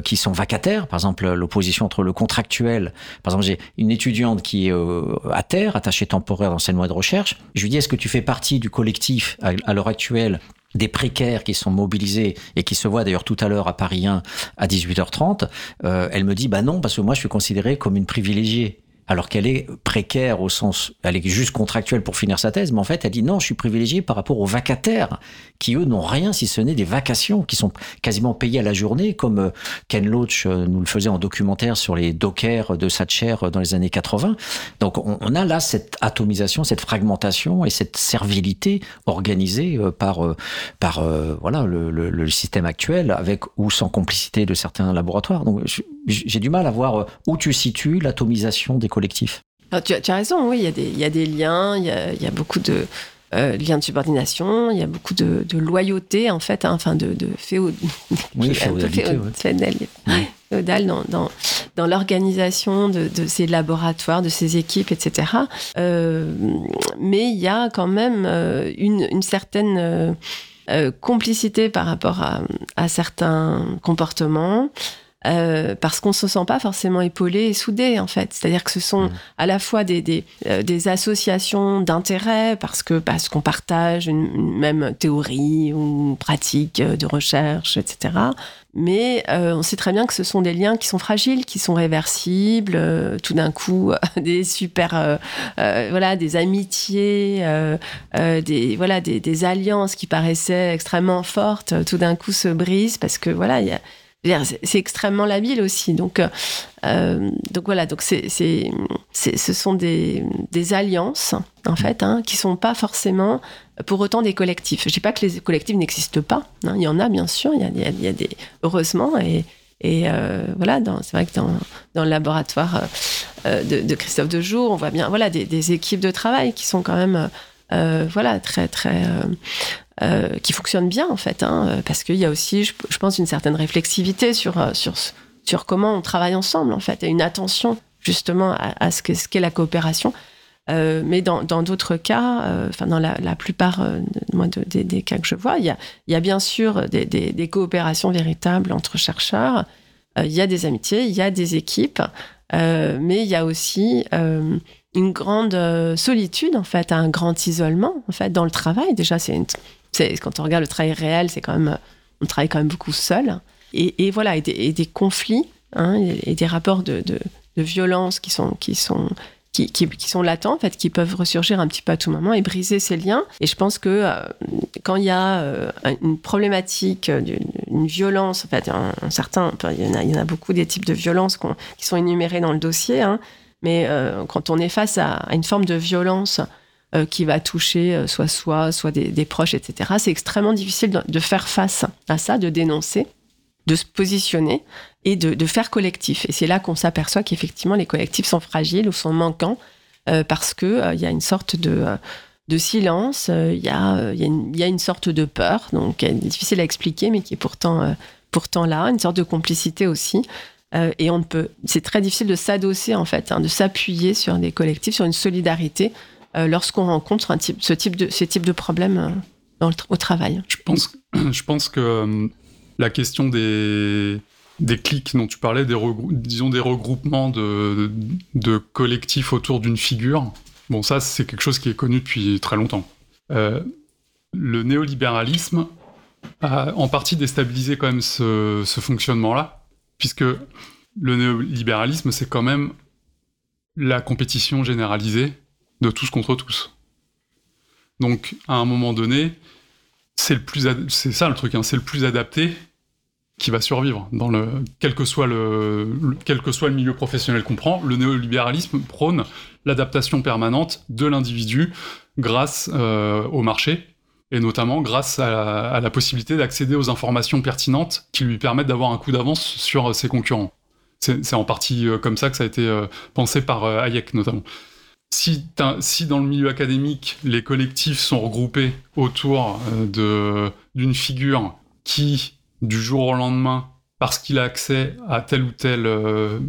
qui sont vacataires. Par exemple, l'opposition entre le contractuel. Par exemple, j'ai une étudiante qui est à terre, attachée temporaire d'enseignement et de recherche. Je lui dis est-ce que tu fais partie du collectif à l'heure actuelle des précaires qui sont mobilisés et qui se voient d'ailleurs tout à l'heure à Paris 1 à 18h30, euh, elle me dit bah non parce que moi je suis considérée comme une privilégiée. Alors qu'elle est précaire au sens, elle est juste contractuelle pour finir sa thèse, mais en fait, elle dit non, je suis privilégiée par rapport aux vacataires, qui eux n'ont rien si ce n'est des vacations, qui sont quasiment payées à la journée, comme euh, Ken Loach euh, nous le faisait en documentaire sur les dockers de Satcher euh, dans les années 80. Donc on, a là cette atomisation, cette fragmentation et cette servilité organisée par, par voilà, le, le, système actuel, avec ou sans complicité de certains laboratoires. Donc j'ai du mal à voir où tu situes l'atomisation des collectif. tu, as, raison, oui, il y, a des, il y a des liens, il y a, il y a beaucoup de euh, liens de subordination, il y a beaucoup de, de loyauté, en fait, hein, enfin de, de féod... oui, féodalité, féodal dans, dans, dans l'organisation de, de, ces laboratoires, de ces équipes, etc. Euh, mais il y a quand même euh, une, une certaine... Euh, euh, complicité par rapport à, à certains comportements, euh, parce qu'on se sent pas forcément épaulé et soudé en fait. C'est-à-dire que ce sont mmh. à la fois des, des, euh, des associations d'intérêt parce que parce qu'on partage une, même théorie ou pratique de recherche, etc. Mais euh, on sait très bien que ce sont des liens qui sont fragiles, qui sont réversibles. tout d'un coup, des super, voilà, des amitiés, des voilà, des, des, alliances qui paraissaient extrêmement fortes, tout d'un coup se brisent parce que voilà, il y a c'est extrêmement labile aussi. Donc, euh, euh, donc voilà, donc c'est, ce sont des, des, alliances, en fait, hein, qui sont pas forcément pour autant des collectifs. Je dis pas que les collectifs n'existent pas. Hein. il y en a, bien sûr. Il y a, il y a, des, heureusement. Et, et euh, voilà, c'est vrai que dans, dans le laboratoire de, de, Christophe Dejour, on voit bien voilà, des, des, équipes de travail qui sont quand même voilà, très, très euh, qui fonctionne bien en fait, hein, euh, parce qu'il y a aussi, je, pense, une certaine réflexivité sur, euh, sur, sur comment on travaille ensemble en fait, et une attention justement à, ce qu'est ce qu'est la coopération. Mais dans d'autres cas, enfin dans la, plupart des, cas que je vois, il y a, y a bien sûr des, des, coopérations véritables entre chercheurs, il y a des amitiés, il y a des équipes, mais il y a aussi une grande solitude en fait, un grand isolement en fait dans le travail. Déjà, c'est quand on regarde le travail réel, c'est quand même, on travaille quand même beaucoup seul. Et, voilà, et des, conflits hein, et, des rapports de, violence qui sont, qui sont qui, qui, sont latents, en fait, qui peuvent ressurgir un petit peu à tout moment et briser ces liens. Et je pense que euh, quand il y a euh, une problématique, une violence, en fait, un, certain, il, y en a, beaucoup des types de violences qui sont énumérés dans le dossier, hein, mais euh, quand on est face à, une forme de violence euh, qui va toucher euh, soit soi, soit des, proches, etc. C'est extrêmement difficile de, faire face à ça, de dénoncer, de se positionner et de, faire collectif. Et c'est là qu'on s'aperçoit qu'effectivement les collectifs sont fragiles ou sont manquants euh, parce que il y a une sorte de silence, il y, a, une sorte de peur, donc difficile à expliquer, mais qui est pourtant, là, une sorte de complicité aussi. et on peut, c'est très difficile de s'adosser en fait, hein, de s'appuyer sur des collectifs, sur une solidarité lorsqu'on rencontre ce type de, ces types de problèmes euh, au travail. Je pense, je pense que euh, la question des, des clics dont tu parlais, des, disons des regroupements de, de collectifs autour d'une figure, bon ça c'est quelque chose qui est connu depuis très longtemps. le néolibéralisme a en partie déstabilisé quand même ce, ce fonctionnement-là, puisque le néolibéralisme c'est quand même la compétition généralisée de tous contre tous. Donc, à un moment donné, c'est le plus, c'est ça le truc, hein, c'est le plus adapté qui va survivre dans le, quel que soit le, quel que soit le milieu professionnel qu'on prend. Le néolibéralisme prône l'adaptation permanente de l'individu grâce euh, au marché et notamment grâce à la, possibilité d'accéder aux informations pertinentes qui lui permettent d'avoir un coup d'avance sur ses concurrents. C'est en partie euh, comme ça que ça a été euh, pensé par Hayek notamment si, dans le milieu académique, les collectifs sont regroupés autour euh, d'une figure qui, du jour au lendemain, parce qu'il a accès à telle ou telle euh,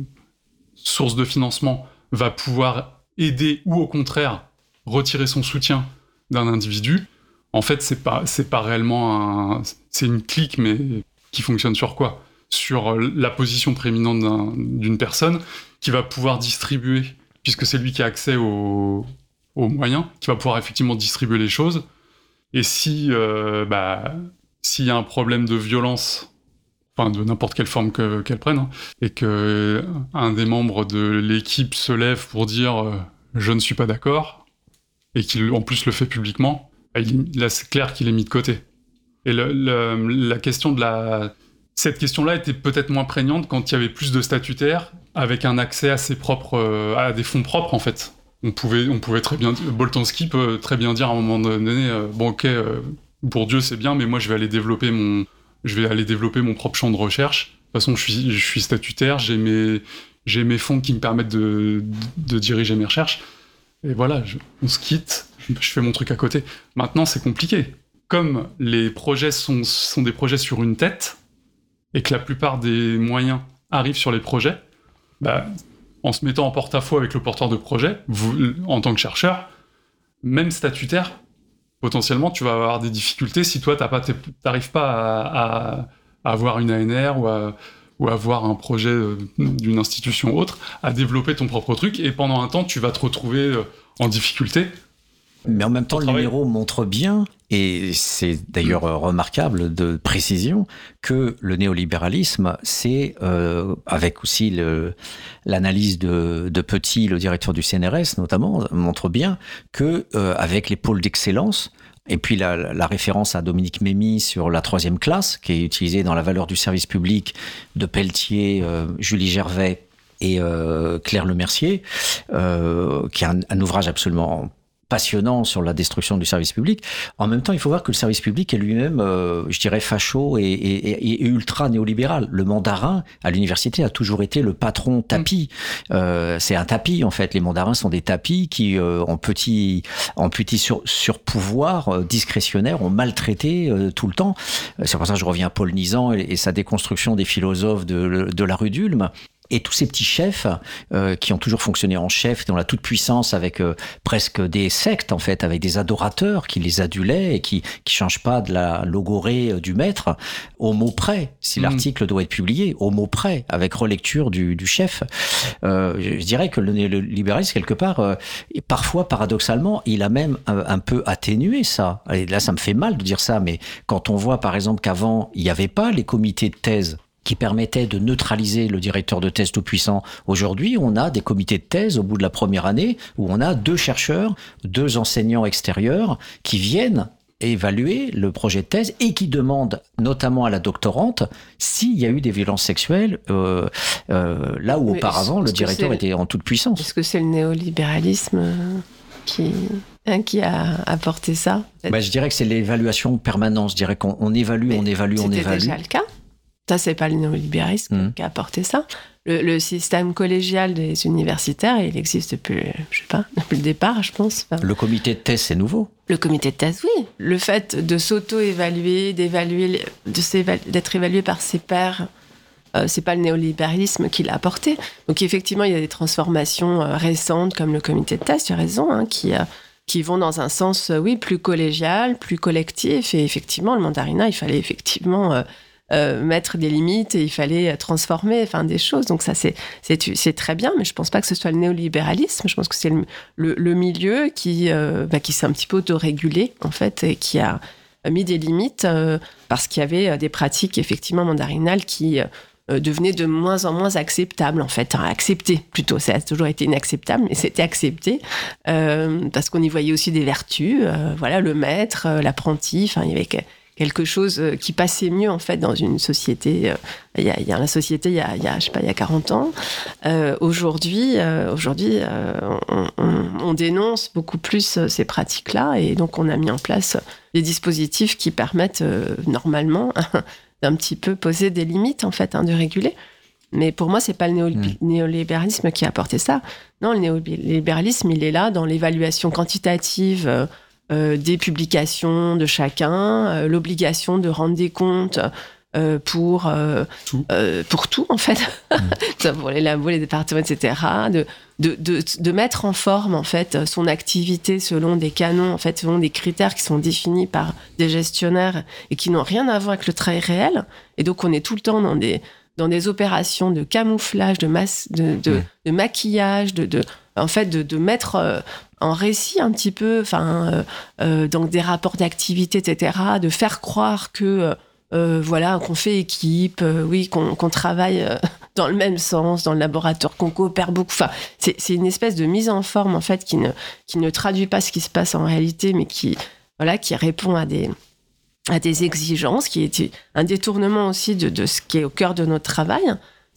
source de financement, va pouvoir aider ou au contraire retirer son soutien d'un individu, en fait, c'est pas, pas réellement un, c'est une clique, mais qui fonctionne sur quoi? Sur la position prééminente d'une personne qui va pouvoir distribuer puisque c'est lui qui a accès aux, moyens, qui va pouvoir effectivement distribuer les choses. Et si, euh, bah, s'il y a un problème de violence enfin de n'importe quelle forme qu'elle prenne, hein, et que un des membres de l'équipe se lève pour dire je ne suis pas d'accord, et qu'il en plus le fait publiquement, bah, là c'est clair qu'il est mis de côté. Et la question de la cette question-là était peut-être moins prégnante quand il y avait plus de statutaires avec un accès à euh, à des fonds propres en fait. On pouvait, on pouvait très bien, Boltanski peut très bien dire à un moment donné, euh, bon ok, euh, Bourdieu c'est bien, mais moi je vais aller développer mon, je vais aller développer mon propre champ de recherche. De toute façon, je suis, statutaire, j'ai mes, fonds qui me permettent de, diriger mes recherches. Et voilà, on se quitte, je, fais mon truc à côté. Maintenant, c'est compliqué. Comme les projets sont des projets sur une tête, et que la plupart des moyens arrivent sur les projets, bah, en se mettant en porte-à-faux avec le porteur de projet, vous, en tant que chercheur, même statutaire, potentiellement, tu vas avoir des difficultés si toi, tu n'arrives pas à, avoir une ANR ou à, ou avoir un projet euh, d'une institution autre, à développer ton propre truc, et pendant un temps, tu vas te retrouver euh, en difficulté. Mais en même temps, le numéro montre bien, et c'est d'ailleurs mm. remarquable de précision, que le néolibéralisme, c'est, euh, avec aussi l'analyse de, de, Petit, le directeur du CNRS notamment, montre bien que euh, avec les pôles d'excellence, et puis la, la, référence à Dominique Mémy sur la troisième classe, qui est utilisée dans la valeur du service public de Pelletier, euh, Julie Gervais et euh, Claire Lemercier, euh, qui est un, un, ouvrage absolument passionnant sur la destruction du service public. En même temps, il faut voir que le service public est lui-même, euh, je dirais, facho et, et, et, ultra néolibéral. Le mandarin à l'université a toujours été le patron tapis. Mm. Euh, c'est un tapis en fait. Les mandarins sont des tapis qui, euh, en petit, en petit sur, sur pouvoir euh, discrétionnaire, ont maltraité euh, tout le temps. C'est pour ça que je reviens à Paul Nizan et, sa déconstruction des philosophes de, de la rue d'Ulm. Et tous ces petits chefs euh, qui ont toujours fonctionné en chef dans la toute puissance avec euh, presque des sectes en fait, avec des adorateurs qui les adulaient et qui qui changent pas de la logorée euh, du maître au mot près. Si mm. l'article doit être publié au mot près avec relecture du, du chef, euh, je dirais que le, le libéralisme quelque part, euh, parfois paradoxalement, il a même un, un, peu atténué ça. Et là, ça me fait mal de dire ça, mais quand on voit par exemple qu'avant il n'y avait pas les comités de thèse qui permettait de neutraliser le directeur de thèse tout puissant. Aujourd'hui, on a des comités de thèse au bout de la première année où on a deux chercheurs, deux enseignants extérieurs qui viennent évaluer le projet de thèse et qui demandent notamment à la doctorante s'il y a eu des violences sexuelles euh, euh, là où auparavant le directeur était en toute puissance. Est-ce que c'est le néolibéralisme qui, hein, qui a apporté ça bah, Je dirais que c'est l'évaluation permanente. Je dirais qu'on évalue, on évalue, on évalue. C'était déjà le cas ça, c'est pas le néolibéralisme mmh. qui a apporté ça. Le, système collégial des universitaires, il existe depuis, je sais pas, depuis le départ, je pense. le comité de thèse, c'est nouveau. Le comité de thèse, oui. Le fait de s'auto-évaluer, d'évaluer, d'être évalué par ses pairs, euh, c'est pas le néolibéralisme qui l'a apporté. Donc effectivement, il y a des transformations euh, récentes comme le comité de thèse, tu as raison, hein, qui euh, qui vont dans un sens, oui, plus collégial, plus collectif. Et effectivement, le mandarinat, il fallait effectivement euh, mettre des limites et il fallait transformer enfin, des choses. Donc ça, c'est, c'est, très bien, mais je pense pas que ce soit le néolibéralisme. Je pense que c'est le, milieu qui, euh, bah, qui s'est un petit peu autorégulé, en fait, et qui a mis des limites euh, parce qu'il y avait des pratiques, effectivement, mandarinales qui devenaient de moins en moins acceptables, en fait. Hein, acceptées, plutôt. Ça a toujours été inacceptable, mais c'était accepté parce qu'on y voyait aussi des vertus. voilà, le maître, l'apprenti, enfin, il y avait quelque chose euh, qui passait mieux en fait dans une société. Euh, il y a, il y a la société il y a, il y a, je sais pas il y a 40 ans. Euh, aujourd'hui, euh, aujourd'hui, on, on, on, dénonce beaucoup plus ces pratiques-là et donc on a mis en place des dispositifs qui permettent normalement d'un petit peu poser des limites en fait, hein, de réguler. Mais pour moi, c'est pas le mmh. néolibéralisme qui a apporté ça. Non, le néolibéralisme, il est là dans l'évaluation quantitative des publications de chacun, euh, l'obligation de rendre des comptes euh, pour tout. pour tout en fait, mm. pour les labos, les départements, etc. De, de, de, de, mettre en forme en fait son activité selon des canons, en fait selon des critères qui sont définis par des gestionnaires et qui n'ont rien à voir avec le travail réel. Et donc on est tout le temps dans des dans des opérations de camouflage, de masse, de, de, mm. de maquillage, de, de en fait de, mettre en récit un petit peu, enfin, euh, euh, donc des rapports d'activité, etc., de faire croire que voilà, qu'on fait équipe, oui, qu'on travaille dans le même sens, dans le laboratoire, qu'on coopère beaucoup. Enfin, c'est une espèce de mise en forme, en fait, qui ne, traduit pas ce qui se passe en réalité, mais qui, voilà, qui répond à des, à des exigences, qui est un détournement aussi de, de ce qui est au cœur de notre travail.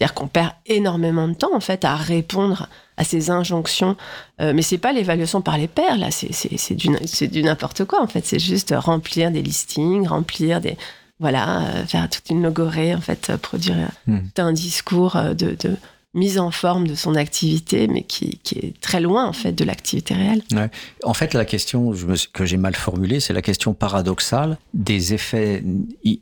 C'est-à-dire qu'on perd énormément de temps, en fait, à répondre à ces injonctions. Euh, mais c'est pas l'évaluation par les pairs, là, c'est du, du n'importe quoi, en fait. C'est juste remplir des listings, remplir des, voilà, euh, faire toute une logorée, en fait, produire hmm. un discours euh, de, mise en forme de son activité, mais qui, est très loin en fait de l'activité réelle. En fait, la question que j'ai mal formulée, c'est la question paradoxale des effets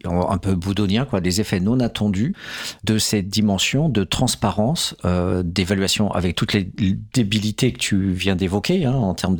un peu boudoniens, quoi, des effets non attendus de cette dimension de transparence, euh, d'évaluation avec toutes les débilités que tu viens d'évoquer hein, en termes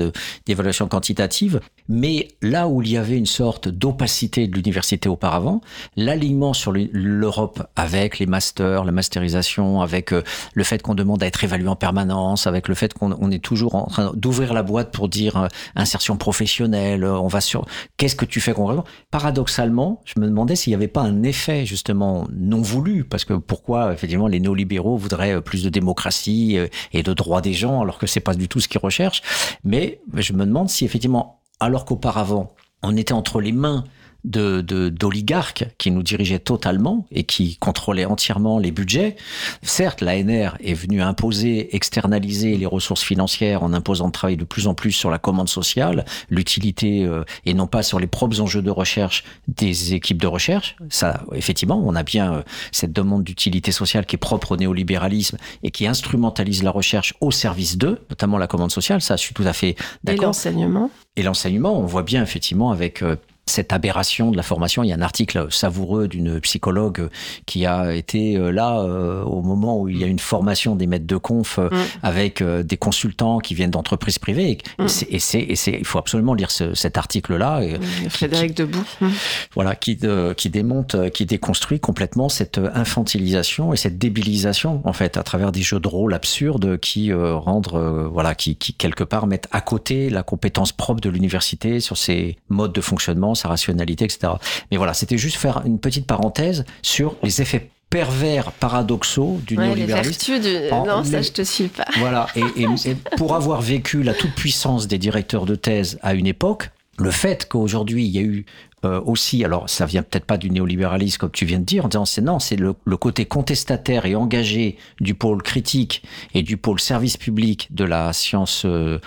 d'évaluation quantitative, mais là où il y avait une sorte d'opacité de l'université auparavant, l'alignement sur l'Europe avec les masters, la masterisation, avec euh, le fait qu'on demande à être évalué en permanence, avec le fait qu'on est toujours en train d'ouvrir la boîte pour dire euh, insertion professionnelle, euh, on va sur qu'est-ce que tu fais concrètement? Paradoxalement, je me demandais s'il n'y avait pas un effet justement non voulu, parce que pourquoi effectivement les néolibéraux voudraient plus de démocratie et de droits des gens, alors que c'est pas du tout ce qu'ils recherchent. Mais je me demande si effectivement, alors qu'auparavant on était entre les mains de d'oligarques qui nous dirigeaient totalement et qui contrôlaient entièrement les budgets. Certes, l'ANR est venue imposer, externaliser les ressources financières en imposant de travailler de plus en plus sur la commande sociale, l'utilité euh, et non pas sur les propres enjeux de recherche des équipes de recherche. Ça, effectivement, on a bien euh, cette demande d'utilité sociale qui est propre au néolibéralisme et qui instrumentalise la recherche au service d'eux, notamment la commande sociale. Ça, je suis tout à fait d'accord. Et l'enseignement. Et l'enseignement, on voit bien effectivement avec euh, cette aberration de la formation. Il y a un article savoureux d'une psychologue qui a été euh, là euh, au moment où il y a une formation des maîtres de conf euh, mm. avec des consultants qui viennent d'entreprises privées. Et, mm. c'est, il faut absolument lire cet article-là. Frédéric Debout. Mm. Voilà, qui, qui démonte, qui déconstruit complètement cette infantilisation et cette débilisation, en fait, à travers des jeux de rôle absurdes qui rendent, voilà, qui, qui quelque part mettent à côté la compétence propre de l'université sur ses modes de fonctionnement, sa rationalité, etc. Mais voilà, c'était juste faire une petite parenthèse sur les effets pervers paradoxaux du néolibéralisme. Les vertus Non, ça, je te suis pas. Voilà, et, et pour avoir vécu la toute-puissance des directeurs de thèse à une époque, le fait qu'aujourd'hui il y a eu euh, aussi, alors ça vient peut-être pas du néolibéralisme comme tu viens de dire, en disant c'est non, c'est le, côté contestataire et engagé du pôle critique et du pôle service public de la science euh,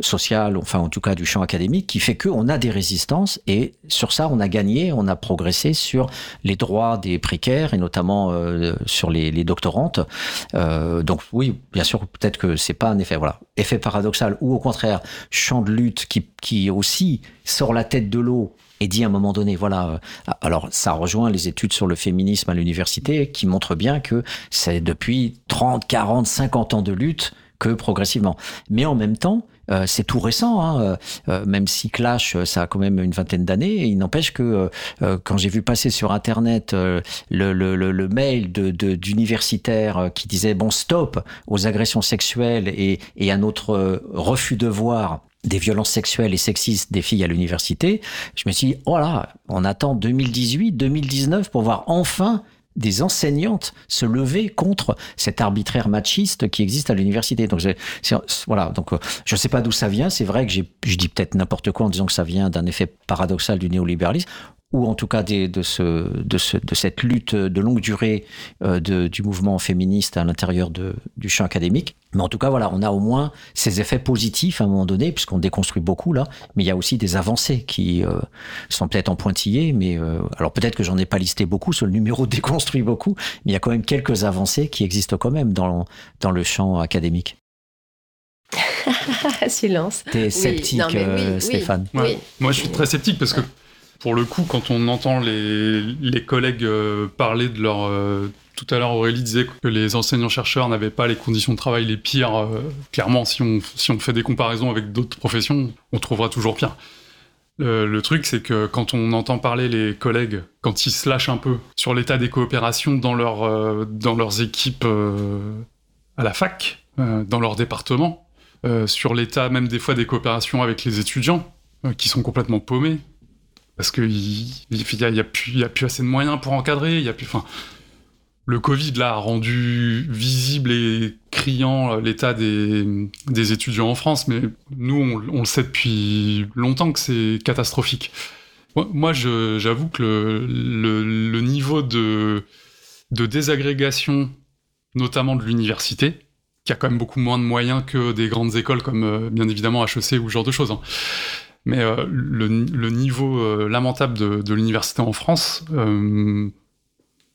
sociale, enfin en tout cas du champ académique, qui fait qu'on a des résistances et sur ça on a gagné, on a progressé sur les droits des précaires et notamment euh, sur les, les doctorantes. donc oui, bien sûr, peut-être que c'est pas un effet, voilà, effet paradoxal ou au contraire champ de lutte qui, qui aussi sort la tête de l'eau et dit à un moment donné, voilà, euh, alors ça rejoint les études sur le féminisme à l'université qui montrent bien que c'est depuis 30, 40, 50 ans de lutte que progressivement. Mais en même temps, euh, c'est tout récent, hein, euh, même si Clash, ça a quand même une vingtaine d'années. Il n'empêche que quand j'ai vu passer sur Internet le, le, le, mail de, d'universitaires qui disait bon stop aux agressions sexuelles et, et à notre refus de voir des violences sexuelles et sexistes des filles à l'université, je me suis dit, voilà, oh on attend 2018, 2019 pour voir enfin des enseignantes se lever contre cet arbitraire machiste qui existe à l'université. Donc, voilà. Donc, euh, je ne sais pas d'où ça vient. C'est vrai que je dis peut-être n'importe quoi en disant que ça vient d'un effet paradoxal du néolibéralisme ou en tout cas de, ce, de, cette lutte de longue durée euh, du mouvement féministe à l'intérieur du champ académique. Mais en tout cas, voilà, on a au moins ces effets positifs à un moment donné, puisqu'on déconstruit beaucoup là, mais il y a aussi des avancées qui euh, sont peut-être en pointillés, mais euh, alors peut-être que j'en ai pas listé beaucoup, sur le numéro déconstruit beaucoup, mais il y a quand même quelques avancées qui existent quand même dans, dans le champ académique. Silence. T'es sceptique, Stéphane Moi, je suis très sceptique parce que pour le coup, quand on entend les, collègues euh, parler de leur... Euh, tout à l'heure, Aurélie disait que les enseignants-chercheurs n'avaient pas les conditions de travail les pires. Euh, clairement, si on, fait des comparaisons avec d'autres professions, on trouvera toujours pire. Le, truc, c'est que quand on entend parler les collègues, quand ils se lâchent un peu sur l'état des coopérations dans, dans leurs équipes à la fac, dans leur département, sur l'état même des fois des coopérations avec les étudiants, qui sont complètement paumés, parce qu'il n'y a, plus, assez de moyens pour encadrer, le Covid a rendu visible et criant l'état des, étudiants en France, mais nous on, le sait depuis longtemps que c'est catastrophique. Moi, j'avoue que le, niveau de, de désagrégation, notamment de l'université, qui a quand même beaucoup moins de moyens que des grandes écoles comme euh, bien évidemment HEC ou ce genre de choses. Hein. Mais euh, le, niveau euh, lamentable de, l'université en France euh,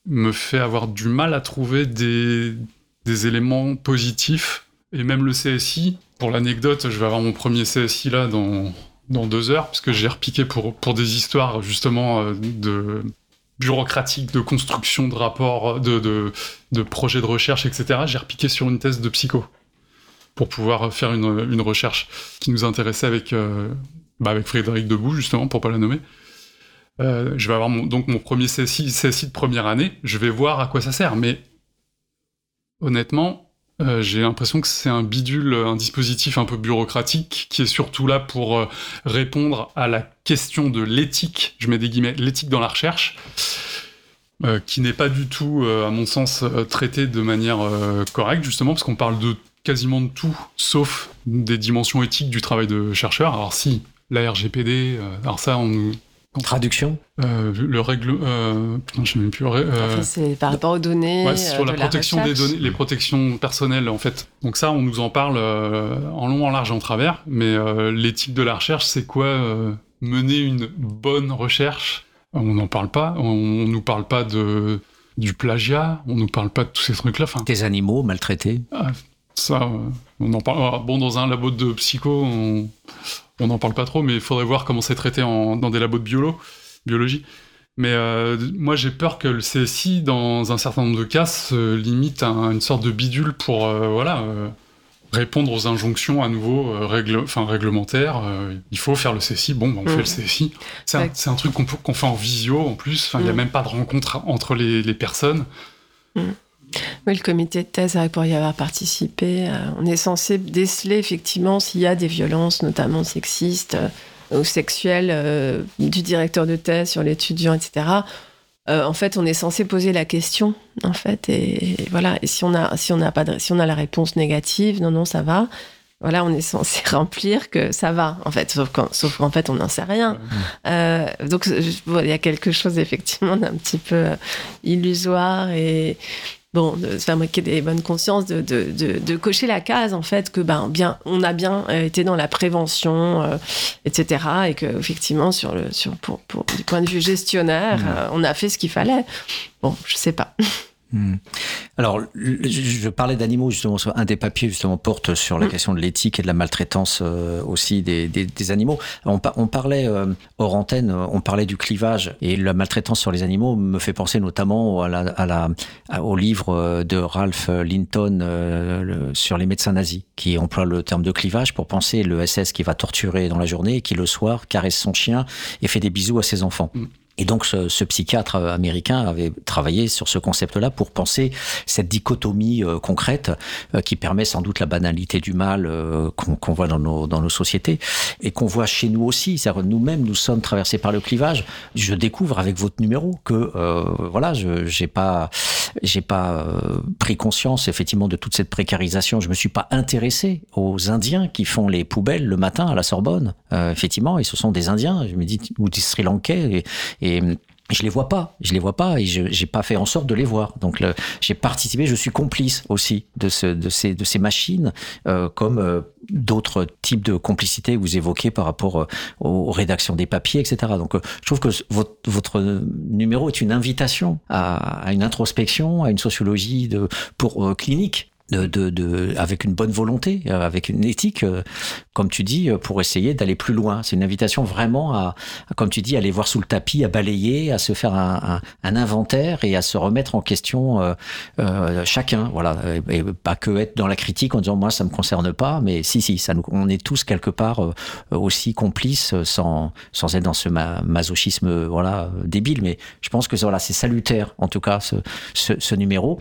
me fait avoir du mal à trouver des, éléments positifs. Et même le CSI, pour l'anecdote, je vais avoir mon premier CSI là dans, dans deux heures, puisque j'ai repiqué pour, pour des histoires justement de bureaucratique, de construction de rapports, de, de, projets de recherche, etc. J'ai repiqué sur une thèse de psycho pour pouvoir faire une, une recherche qui nous intéressait avec, bah avec Frédéric Debout, justement, pour pas la nommer. Euh, je vais avoir mon, donc mon premier CSI, de première année. Je vais voir à quoi ça sert. Mais honnêtement, euh, j'ai l'impression que c'est un bidule, un dispositif un peu bureaucratique qui est surtout là pour euh, répondre à la question de l'éthique, je mets des guillemets, l'éthique dans la recherche, euh, qui n'est pas du tout, euh, à mon sens, euh, traitée de manière correcte, justement, parce qu'on parle de quasiment de tout, sauf des dimensions éthiques du travail de chercheur. Alors si, la RGPD, alors ça, on nous Traduction euh, Le règle. Euh, putain, je sais même plus. Euh, enfin, c'est par rapport aux données. Ouais, sur de la protection la des données, les protections personnelles, en fait. Donc, ça, on nous en parle en long, en large et en travers. Mais l'éthique de la recherche, c'est quoi Mener une bonne recherche? On n'en parle pas. On, on nous parle pas de du plagiat, on nous parle pas de tous ces trucs-là. Enfin, Des animaux maltraités ah, ça, on en parle. Bon, dans un labo de psycho, on n'en parle pas trop, mais il faudrait voir comment c'est traité en, dans des labos de biolo, biologie. Mais euh, moi, j'ai peur que le CSI, dans un certain nombre de cas, se limite à une sorte de bidule pour euh, voilà, euh, répondre aux injonctions à nouveau règle, réglementaires. il faut faire le CSI, bon, bah, on mmh. fait le CSI. C'est un, un, truc qu'on qu fait en visio en plus, il n'y a même pas de rencontre entre les, les personnes. Mmh. Oui, le comité de thèse, pour y avoir participé, euh, on est censé déceler effectivement s'il y a des violences, notamment sexistes euh, ou sexuelles, euh, du directeur de thèse sur l'étudiant, etc. En fait, on est censé poser la question, en fait, et, voilà. Et si on a, pas, si on a la réponse négative, non, non, ça va. Voilà, on est censé remplir que ça va, en fait, sauf qu'en, fait, on n'en sait rien. Donc, il y a quelque chose effectivement d'un petit peu illusoire et bon, de se fabriquer des bonnes consciences, de, de, de, de, cocher la case en fait que ben bien, on a bien été dans la prévention, euh, etc. Et que effectivement sur le sur pour, pour du point de vue gestionnaire, mmh. euh, on a fait ce qu'il fallait. Bon, je sais pas. Mmh. Alors, je parlais d'animaux, justement, un des papiers, justement, porte sur la mmh. question de l'éthique et de la maltraitance euh, aussi des, des, des, animaux. On, on parlait, euh, hors antenne, on parlait du clivage et la maltraitance sur les animaux me fait penser notamment à la, à la, au livre de Ralph Linton euh, le, sur les médecins nazis, qui emploie le terme de clivage pour penser le SS qui va torturer dans la journée et qui, le soir, caresse son chien et fait des bisous à ses enfants. Mmh. Et donc ce, ce, psychiatre américain avait travaillé sur ce concept-là pour penser cette dichotomie euh, concrète euh, qui permet sans doute la banalité du mal euh, qu'on qu voit dans nos, dans nos sociétés et qu'on voit chez nous aussi. Nous-mêmes, nous sommes traversés par le clivage. Je découvre avec votre numéro que euh, voilà, je j'ai pas j'ai pas pris conscience effectivement de toute cette précarisation. Je me suis pas intéressé aux Indiens qui font les poubelles le matin à la Sorbonne. effectivement, et ce sont des Indiens. Je me dis ou des Sri Lankais et, et je les vois pas, je les vois pas et je j'ai pas fait en sorte de les voir. Donc j'ai participé, je suis complice aussi de, ce, de ces machines, euh, comme euh, d'autres types de complicité que vous évoquez par rapport euh, aux rédactions des papiers, etc. Donc je trouve que votre, numéro est une invitation à, une introspection, à une sociologie pour clinique de, de, de, avec une bonne volonté, euh, avec une éthique, euh, comme tu dis, euh, pour essayer d'aller plus loin. C'est une invitation vraiment à, comme tu dis, aller voir sous le tapis, à balayer, à se faire un, un, un inventaire et à se remettre en question euh, euh, chacun. Voilà, et, pas que être dans la critique en disant moi ça me concerne pas, mais si si, ça nous, on est tous quelque part aussi complices sans sans être dans ce ma masochisme voilà débile. Mais je pense que voilà c'est salutaire en tout cas ce, ce, ce numéro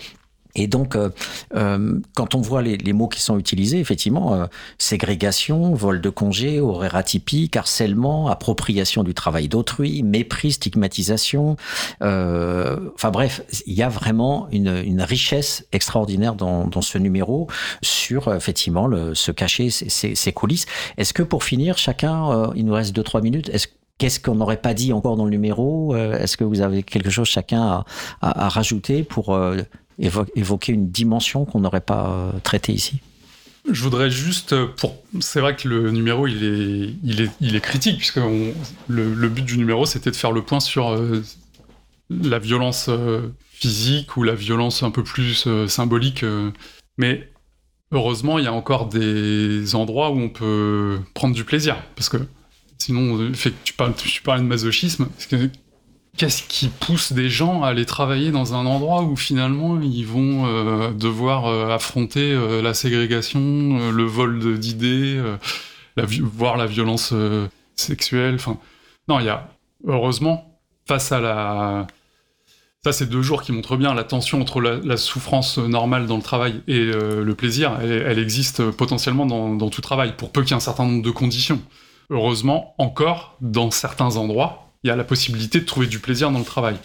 Et donc, euh, euh, quand on voit les, mots qui sont utilisés, effectivement, euh, ségrégation, vol de congé, horaire atypique, harcèlement, appropriation du travail d'autrui, mépris, stigmatisation. Euh, enfin bref, il y a vraiment une, une richesse extraordinaire dans, dans, ce numéro sur, effectivement, le, se cacher ces, ces coulisses. Est-ce que pour finir, chacun, il nous reste deux trois minutes, est-ce Qu'est-ce qu'on n'aurait pas dit encore dans le numéro Est-ce que vous avez quelque chose chacun à, à, à rajouter pour évoquer une dimension qu'on n'aurait pas euh, traitée ici je voudrais juste, pour, c'est vrai que le numéro il est, il est, il est critique puisque le, but du numéro c'était de faire le point sur euh, la violence euh, physique ou la violence un peu plus euh, symbolique. euh, mais heureusement, il y a encore des endroits où on peut prendre du plaisir parce que sinon, tu parles, de masochisme. Qu'est-ce qui pousse des gens à aller travailler dans un endroit où finalement ils vont euh, devoir euh, affronter euh, la ségrégation, le vol d'idées, voire la violence sexuelle. Enfin, non, il y a heureusement face à la ça, c'est deux jours qui montrent bien la tension entre la, souffrance normale dans le travail et le plaisir. Elle, existe potentiellement dans tout travail, pour peu qu'il y ait un certain nombre de conditions. Heureusement, encore, dans certains endroits, il y a la possibilité de trouver du plaisir dans le travail.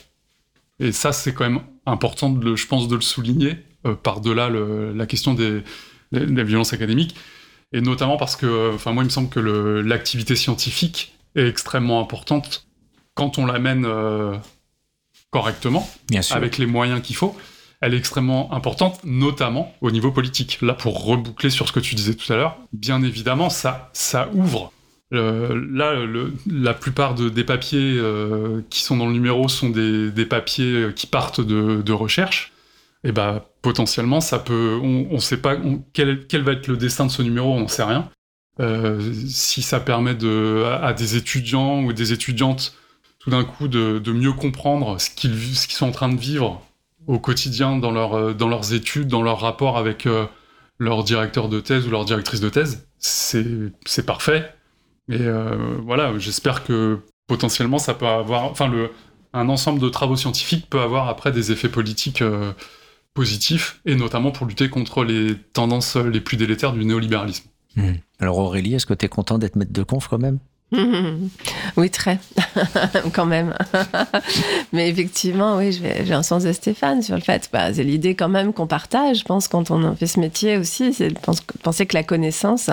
Et ça, c'est quand même important, de le, je pense, de le souligner, euh, par-delà la question des, violences académiques. Et notamment parce que, enfin, moi, il me semble que l'activité scientifique est extrêmement importante quand on l'amène euh, correctement, avec les moyens qu'il faut. Elle est extrêmement importante, notamment au niveau politique. Là, pour reboucler sur ce que tu disais tout à l'heure, bien évidemment, ça, ça ouvre euh, là, la plupart de, des papiers euh, qui sont dans le numéro sont des, papiers qui partent de, recherche. Et bah, potentiellement, ça peut. On ne sait pas on, quel, va être le destin de ce numéro, on n'en sait rien. Euh, si ça permet à, des étudiants ou des étudiantes, tout d'un coup, de, mieux comprendre ce qu'ils qu sont en train de vivre au quotidien dans, dans leurs études, dans leur rapport avec euh, leur directeur de thèse ou leur directrice de thèse, c'est parfait. Et euh, voilà, j'espère que potentiellement ça peut avoir, enfin le, un ensemble de travaux scientifiques peut avoir après des effets politiques euh, positifs, et notamment pour lutter contre les tendances les plus délétères du néolibéralisme. Mmh. Alors Aurélie, est-ce que tu es content d'être maître de conf quand même? Oui, très, quand même. Mais effectivement, oui, j'ai un sens de Stéphane sur le fait, bah, c'est l'idée quand même qu'on partage, je pense, quand on fait ce métier aussi, c'est de penser que la connaissance,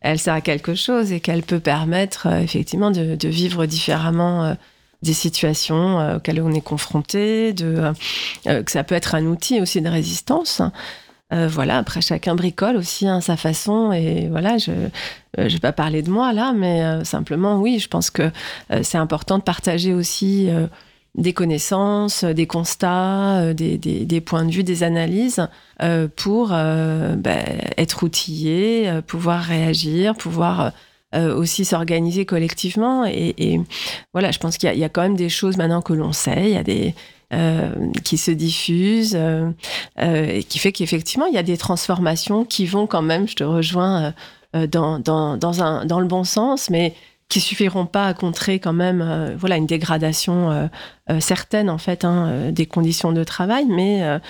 elle sert à quelque chose et qu'elle peut permettre euh, effectivement de, vivre différemment euh, des situations euh, auxquelles on est confronté, que ça peut être un outil aussi de résistance. Voilà, après chacun bricole aussi hein, sa façon et voilà, je je vais pas parler de moi là, mais simplement oui, je pense que c'est important de partager aussi des connaissances, des constats, des, des, des, points de vue, des analyses euh, pour euh, bah, être outillé, pouvoir réagir, pouvoir euh, aussi s'organiser collectivement. Et, voilà, je pense qu'il y, y, a quand même des choses maintenant que l'on sait, il y a des euh, qui se diffusent euh, et qui fait qu'effectivement il y a des transformations qui vont quand même, je te rejoins, dans, dans, dans, un, dans le bon sens, mais qui suffiront pas à contrer quand même euh, voilà une dégradation euh, euh, certaine en fait hein, des conditions de travail mais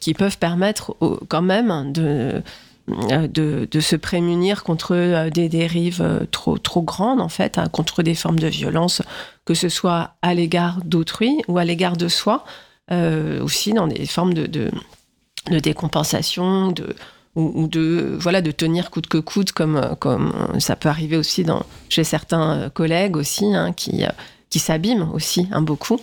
qui peuvent permettre quand même de, de, de se prémunir contre des dérives trop trop grandes en fait hein, contre des formes de violence que ce soit à l'égard d'autrui ou à l'égard de soi aussi dans des formes de, de, de décompensation de ou, de voilà de tenir coûte que coûte comme comme ça peut arriver aussi dans chez certains collègues aussi hein, qui qui s'abîment aussi hein, beaucoup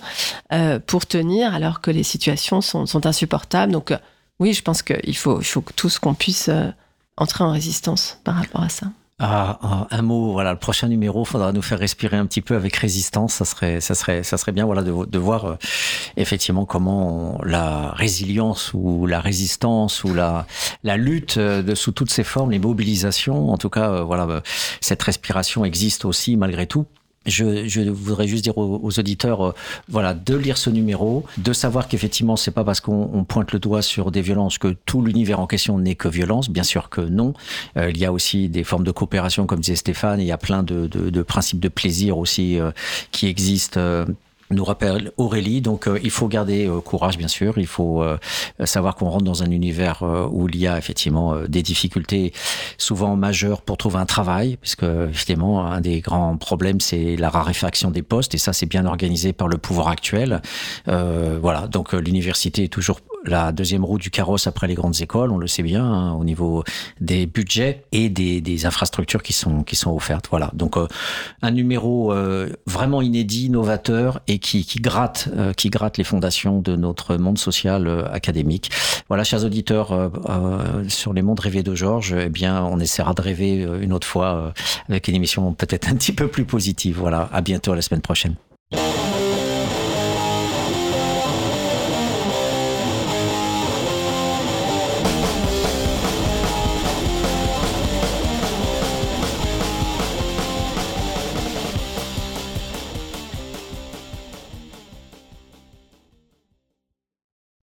euh, pour tenir alors que les situations sont, insupportables. Donc euh, oui je pense qu'il faut il faut tous qu'on puisse euh, entrer en résistance par rapport à ça ah, un mot, voilà, le prochain numéro, faudra nous faire respirer un petit peu avec résistance. Ça serait, ça serait, ça serait bien, voilà, de, de voir euh, effectivement comment la résilience ou la résistance ou la, la lutte euh, sous toutes ses formes, les mobilisations, en tout cas, euh, voilà, cette respiration existe aussi malgré tout. Je, je, voudrais juste dire aux, aux auditeurs, euh, voilà, de lire ce numéro, de savoir qu'effectivement, c'est pas parce qu'on pointe le doigt sur des violences que tout l'univers en question n'est que violence. Bien sûr que non. Euh, il y a aussi des formes de coopération, comme disait Stéphane. Il y a plein de, de, de principes de plaisir aussi euh, qui existent nous rappelle Aurélie. Donc il faut garder courage bien sûr, il faut savoir qu'on rentre dans un univers où il y a effectivement des difficultés souvent majeures pour trouver un travail, puisque effectivement un des grands problèmes c'est la raréfaction des postes et ça c'est bien organisé par le pouvoir actuel. voilà, donc l'université est toujours la deuxième roue du carrosse après les grandes écoles, on le sait bien, hein, au niveau des budgets et des, des, infrastructures qui sont, qui sont offertes. Voilà, donc euh, un numéro euh, vraiment inédit, novateur et qui, qui gratte, euh, qui gratte les fondations de notre monde social académique. Voilà, chers auditeurs, sur les mondes rêvés de Georges, eh bien, on essaiera de rêver une autre fois avec une émission peut-être un petit peu plus positive. Voilà, à bientôt la semaine prochaine.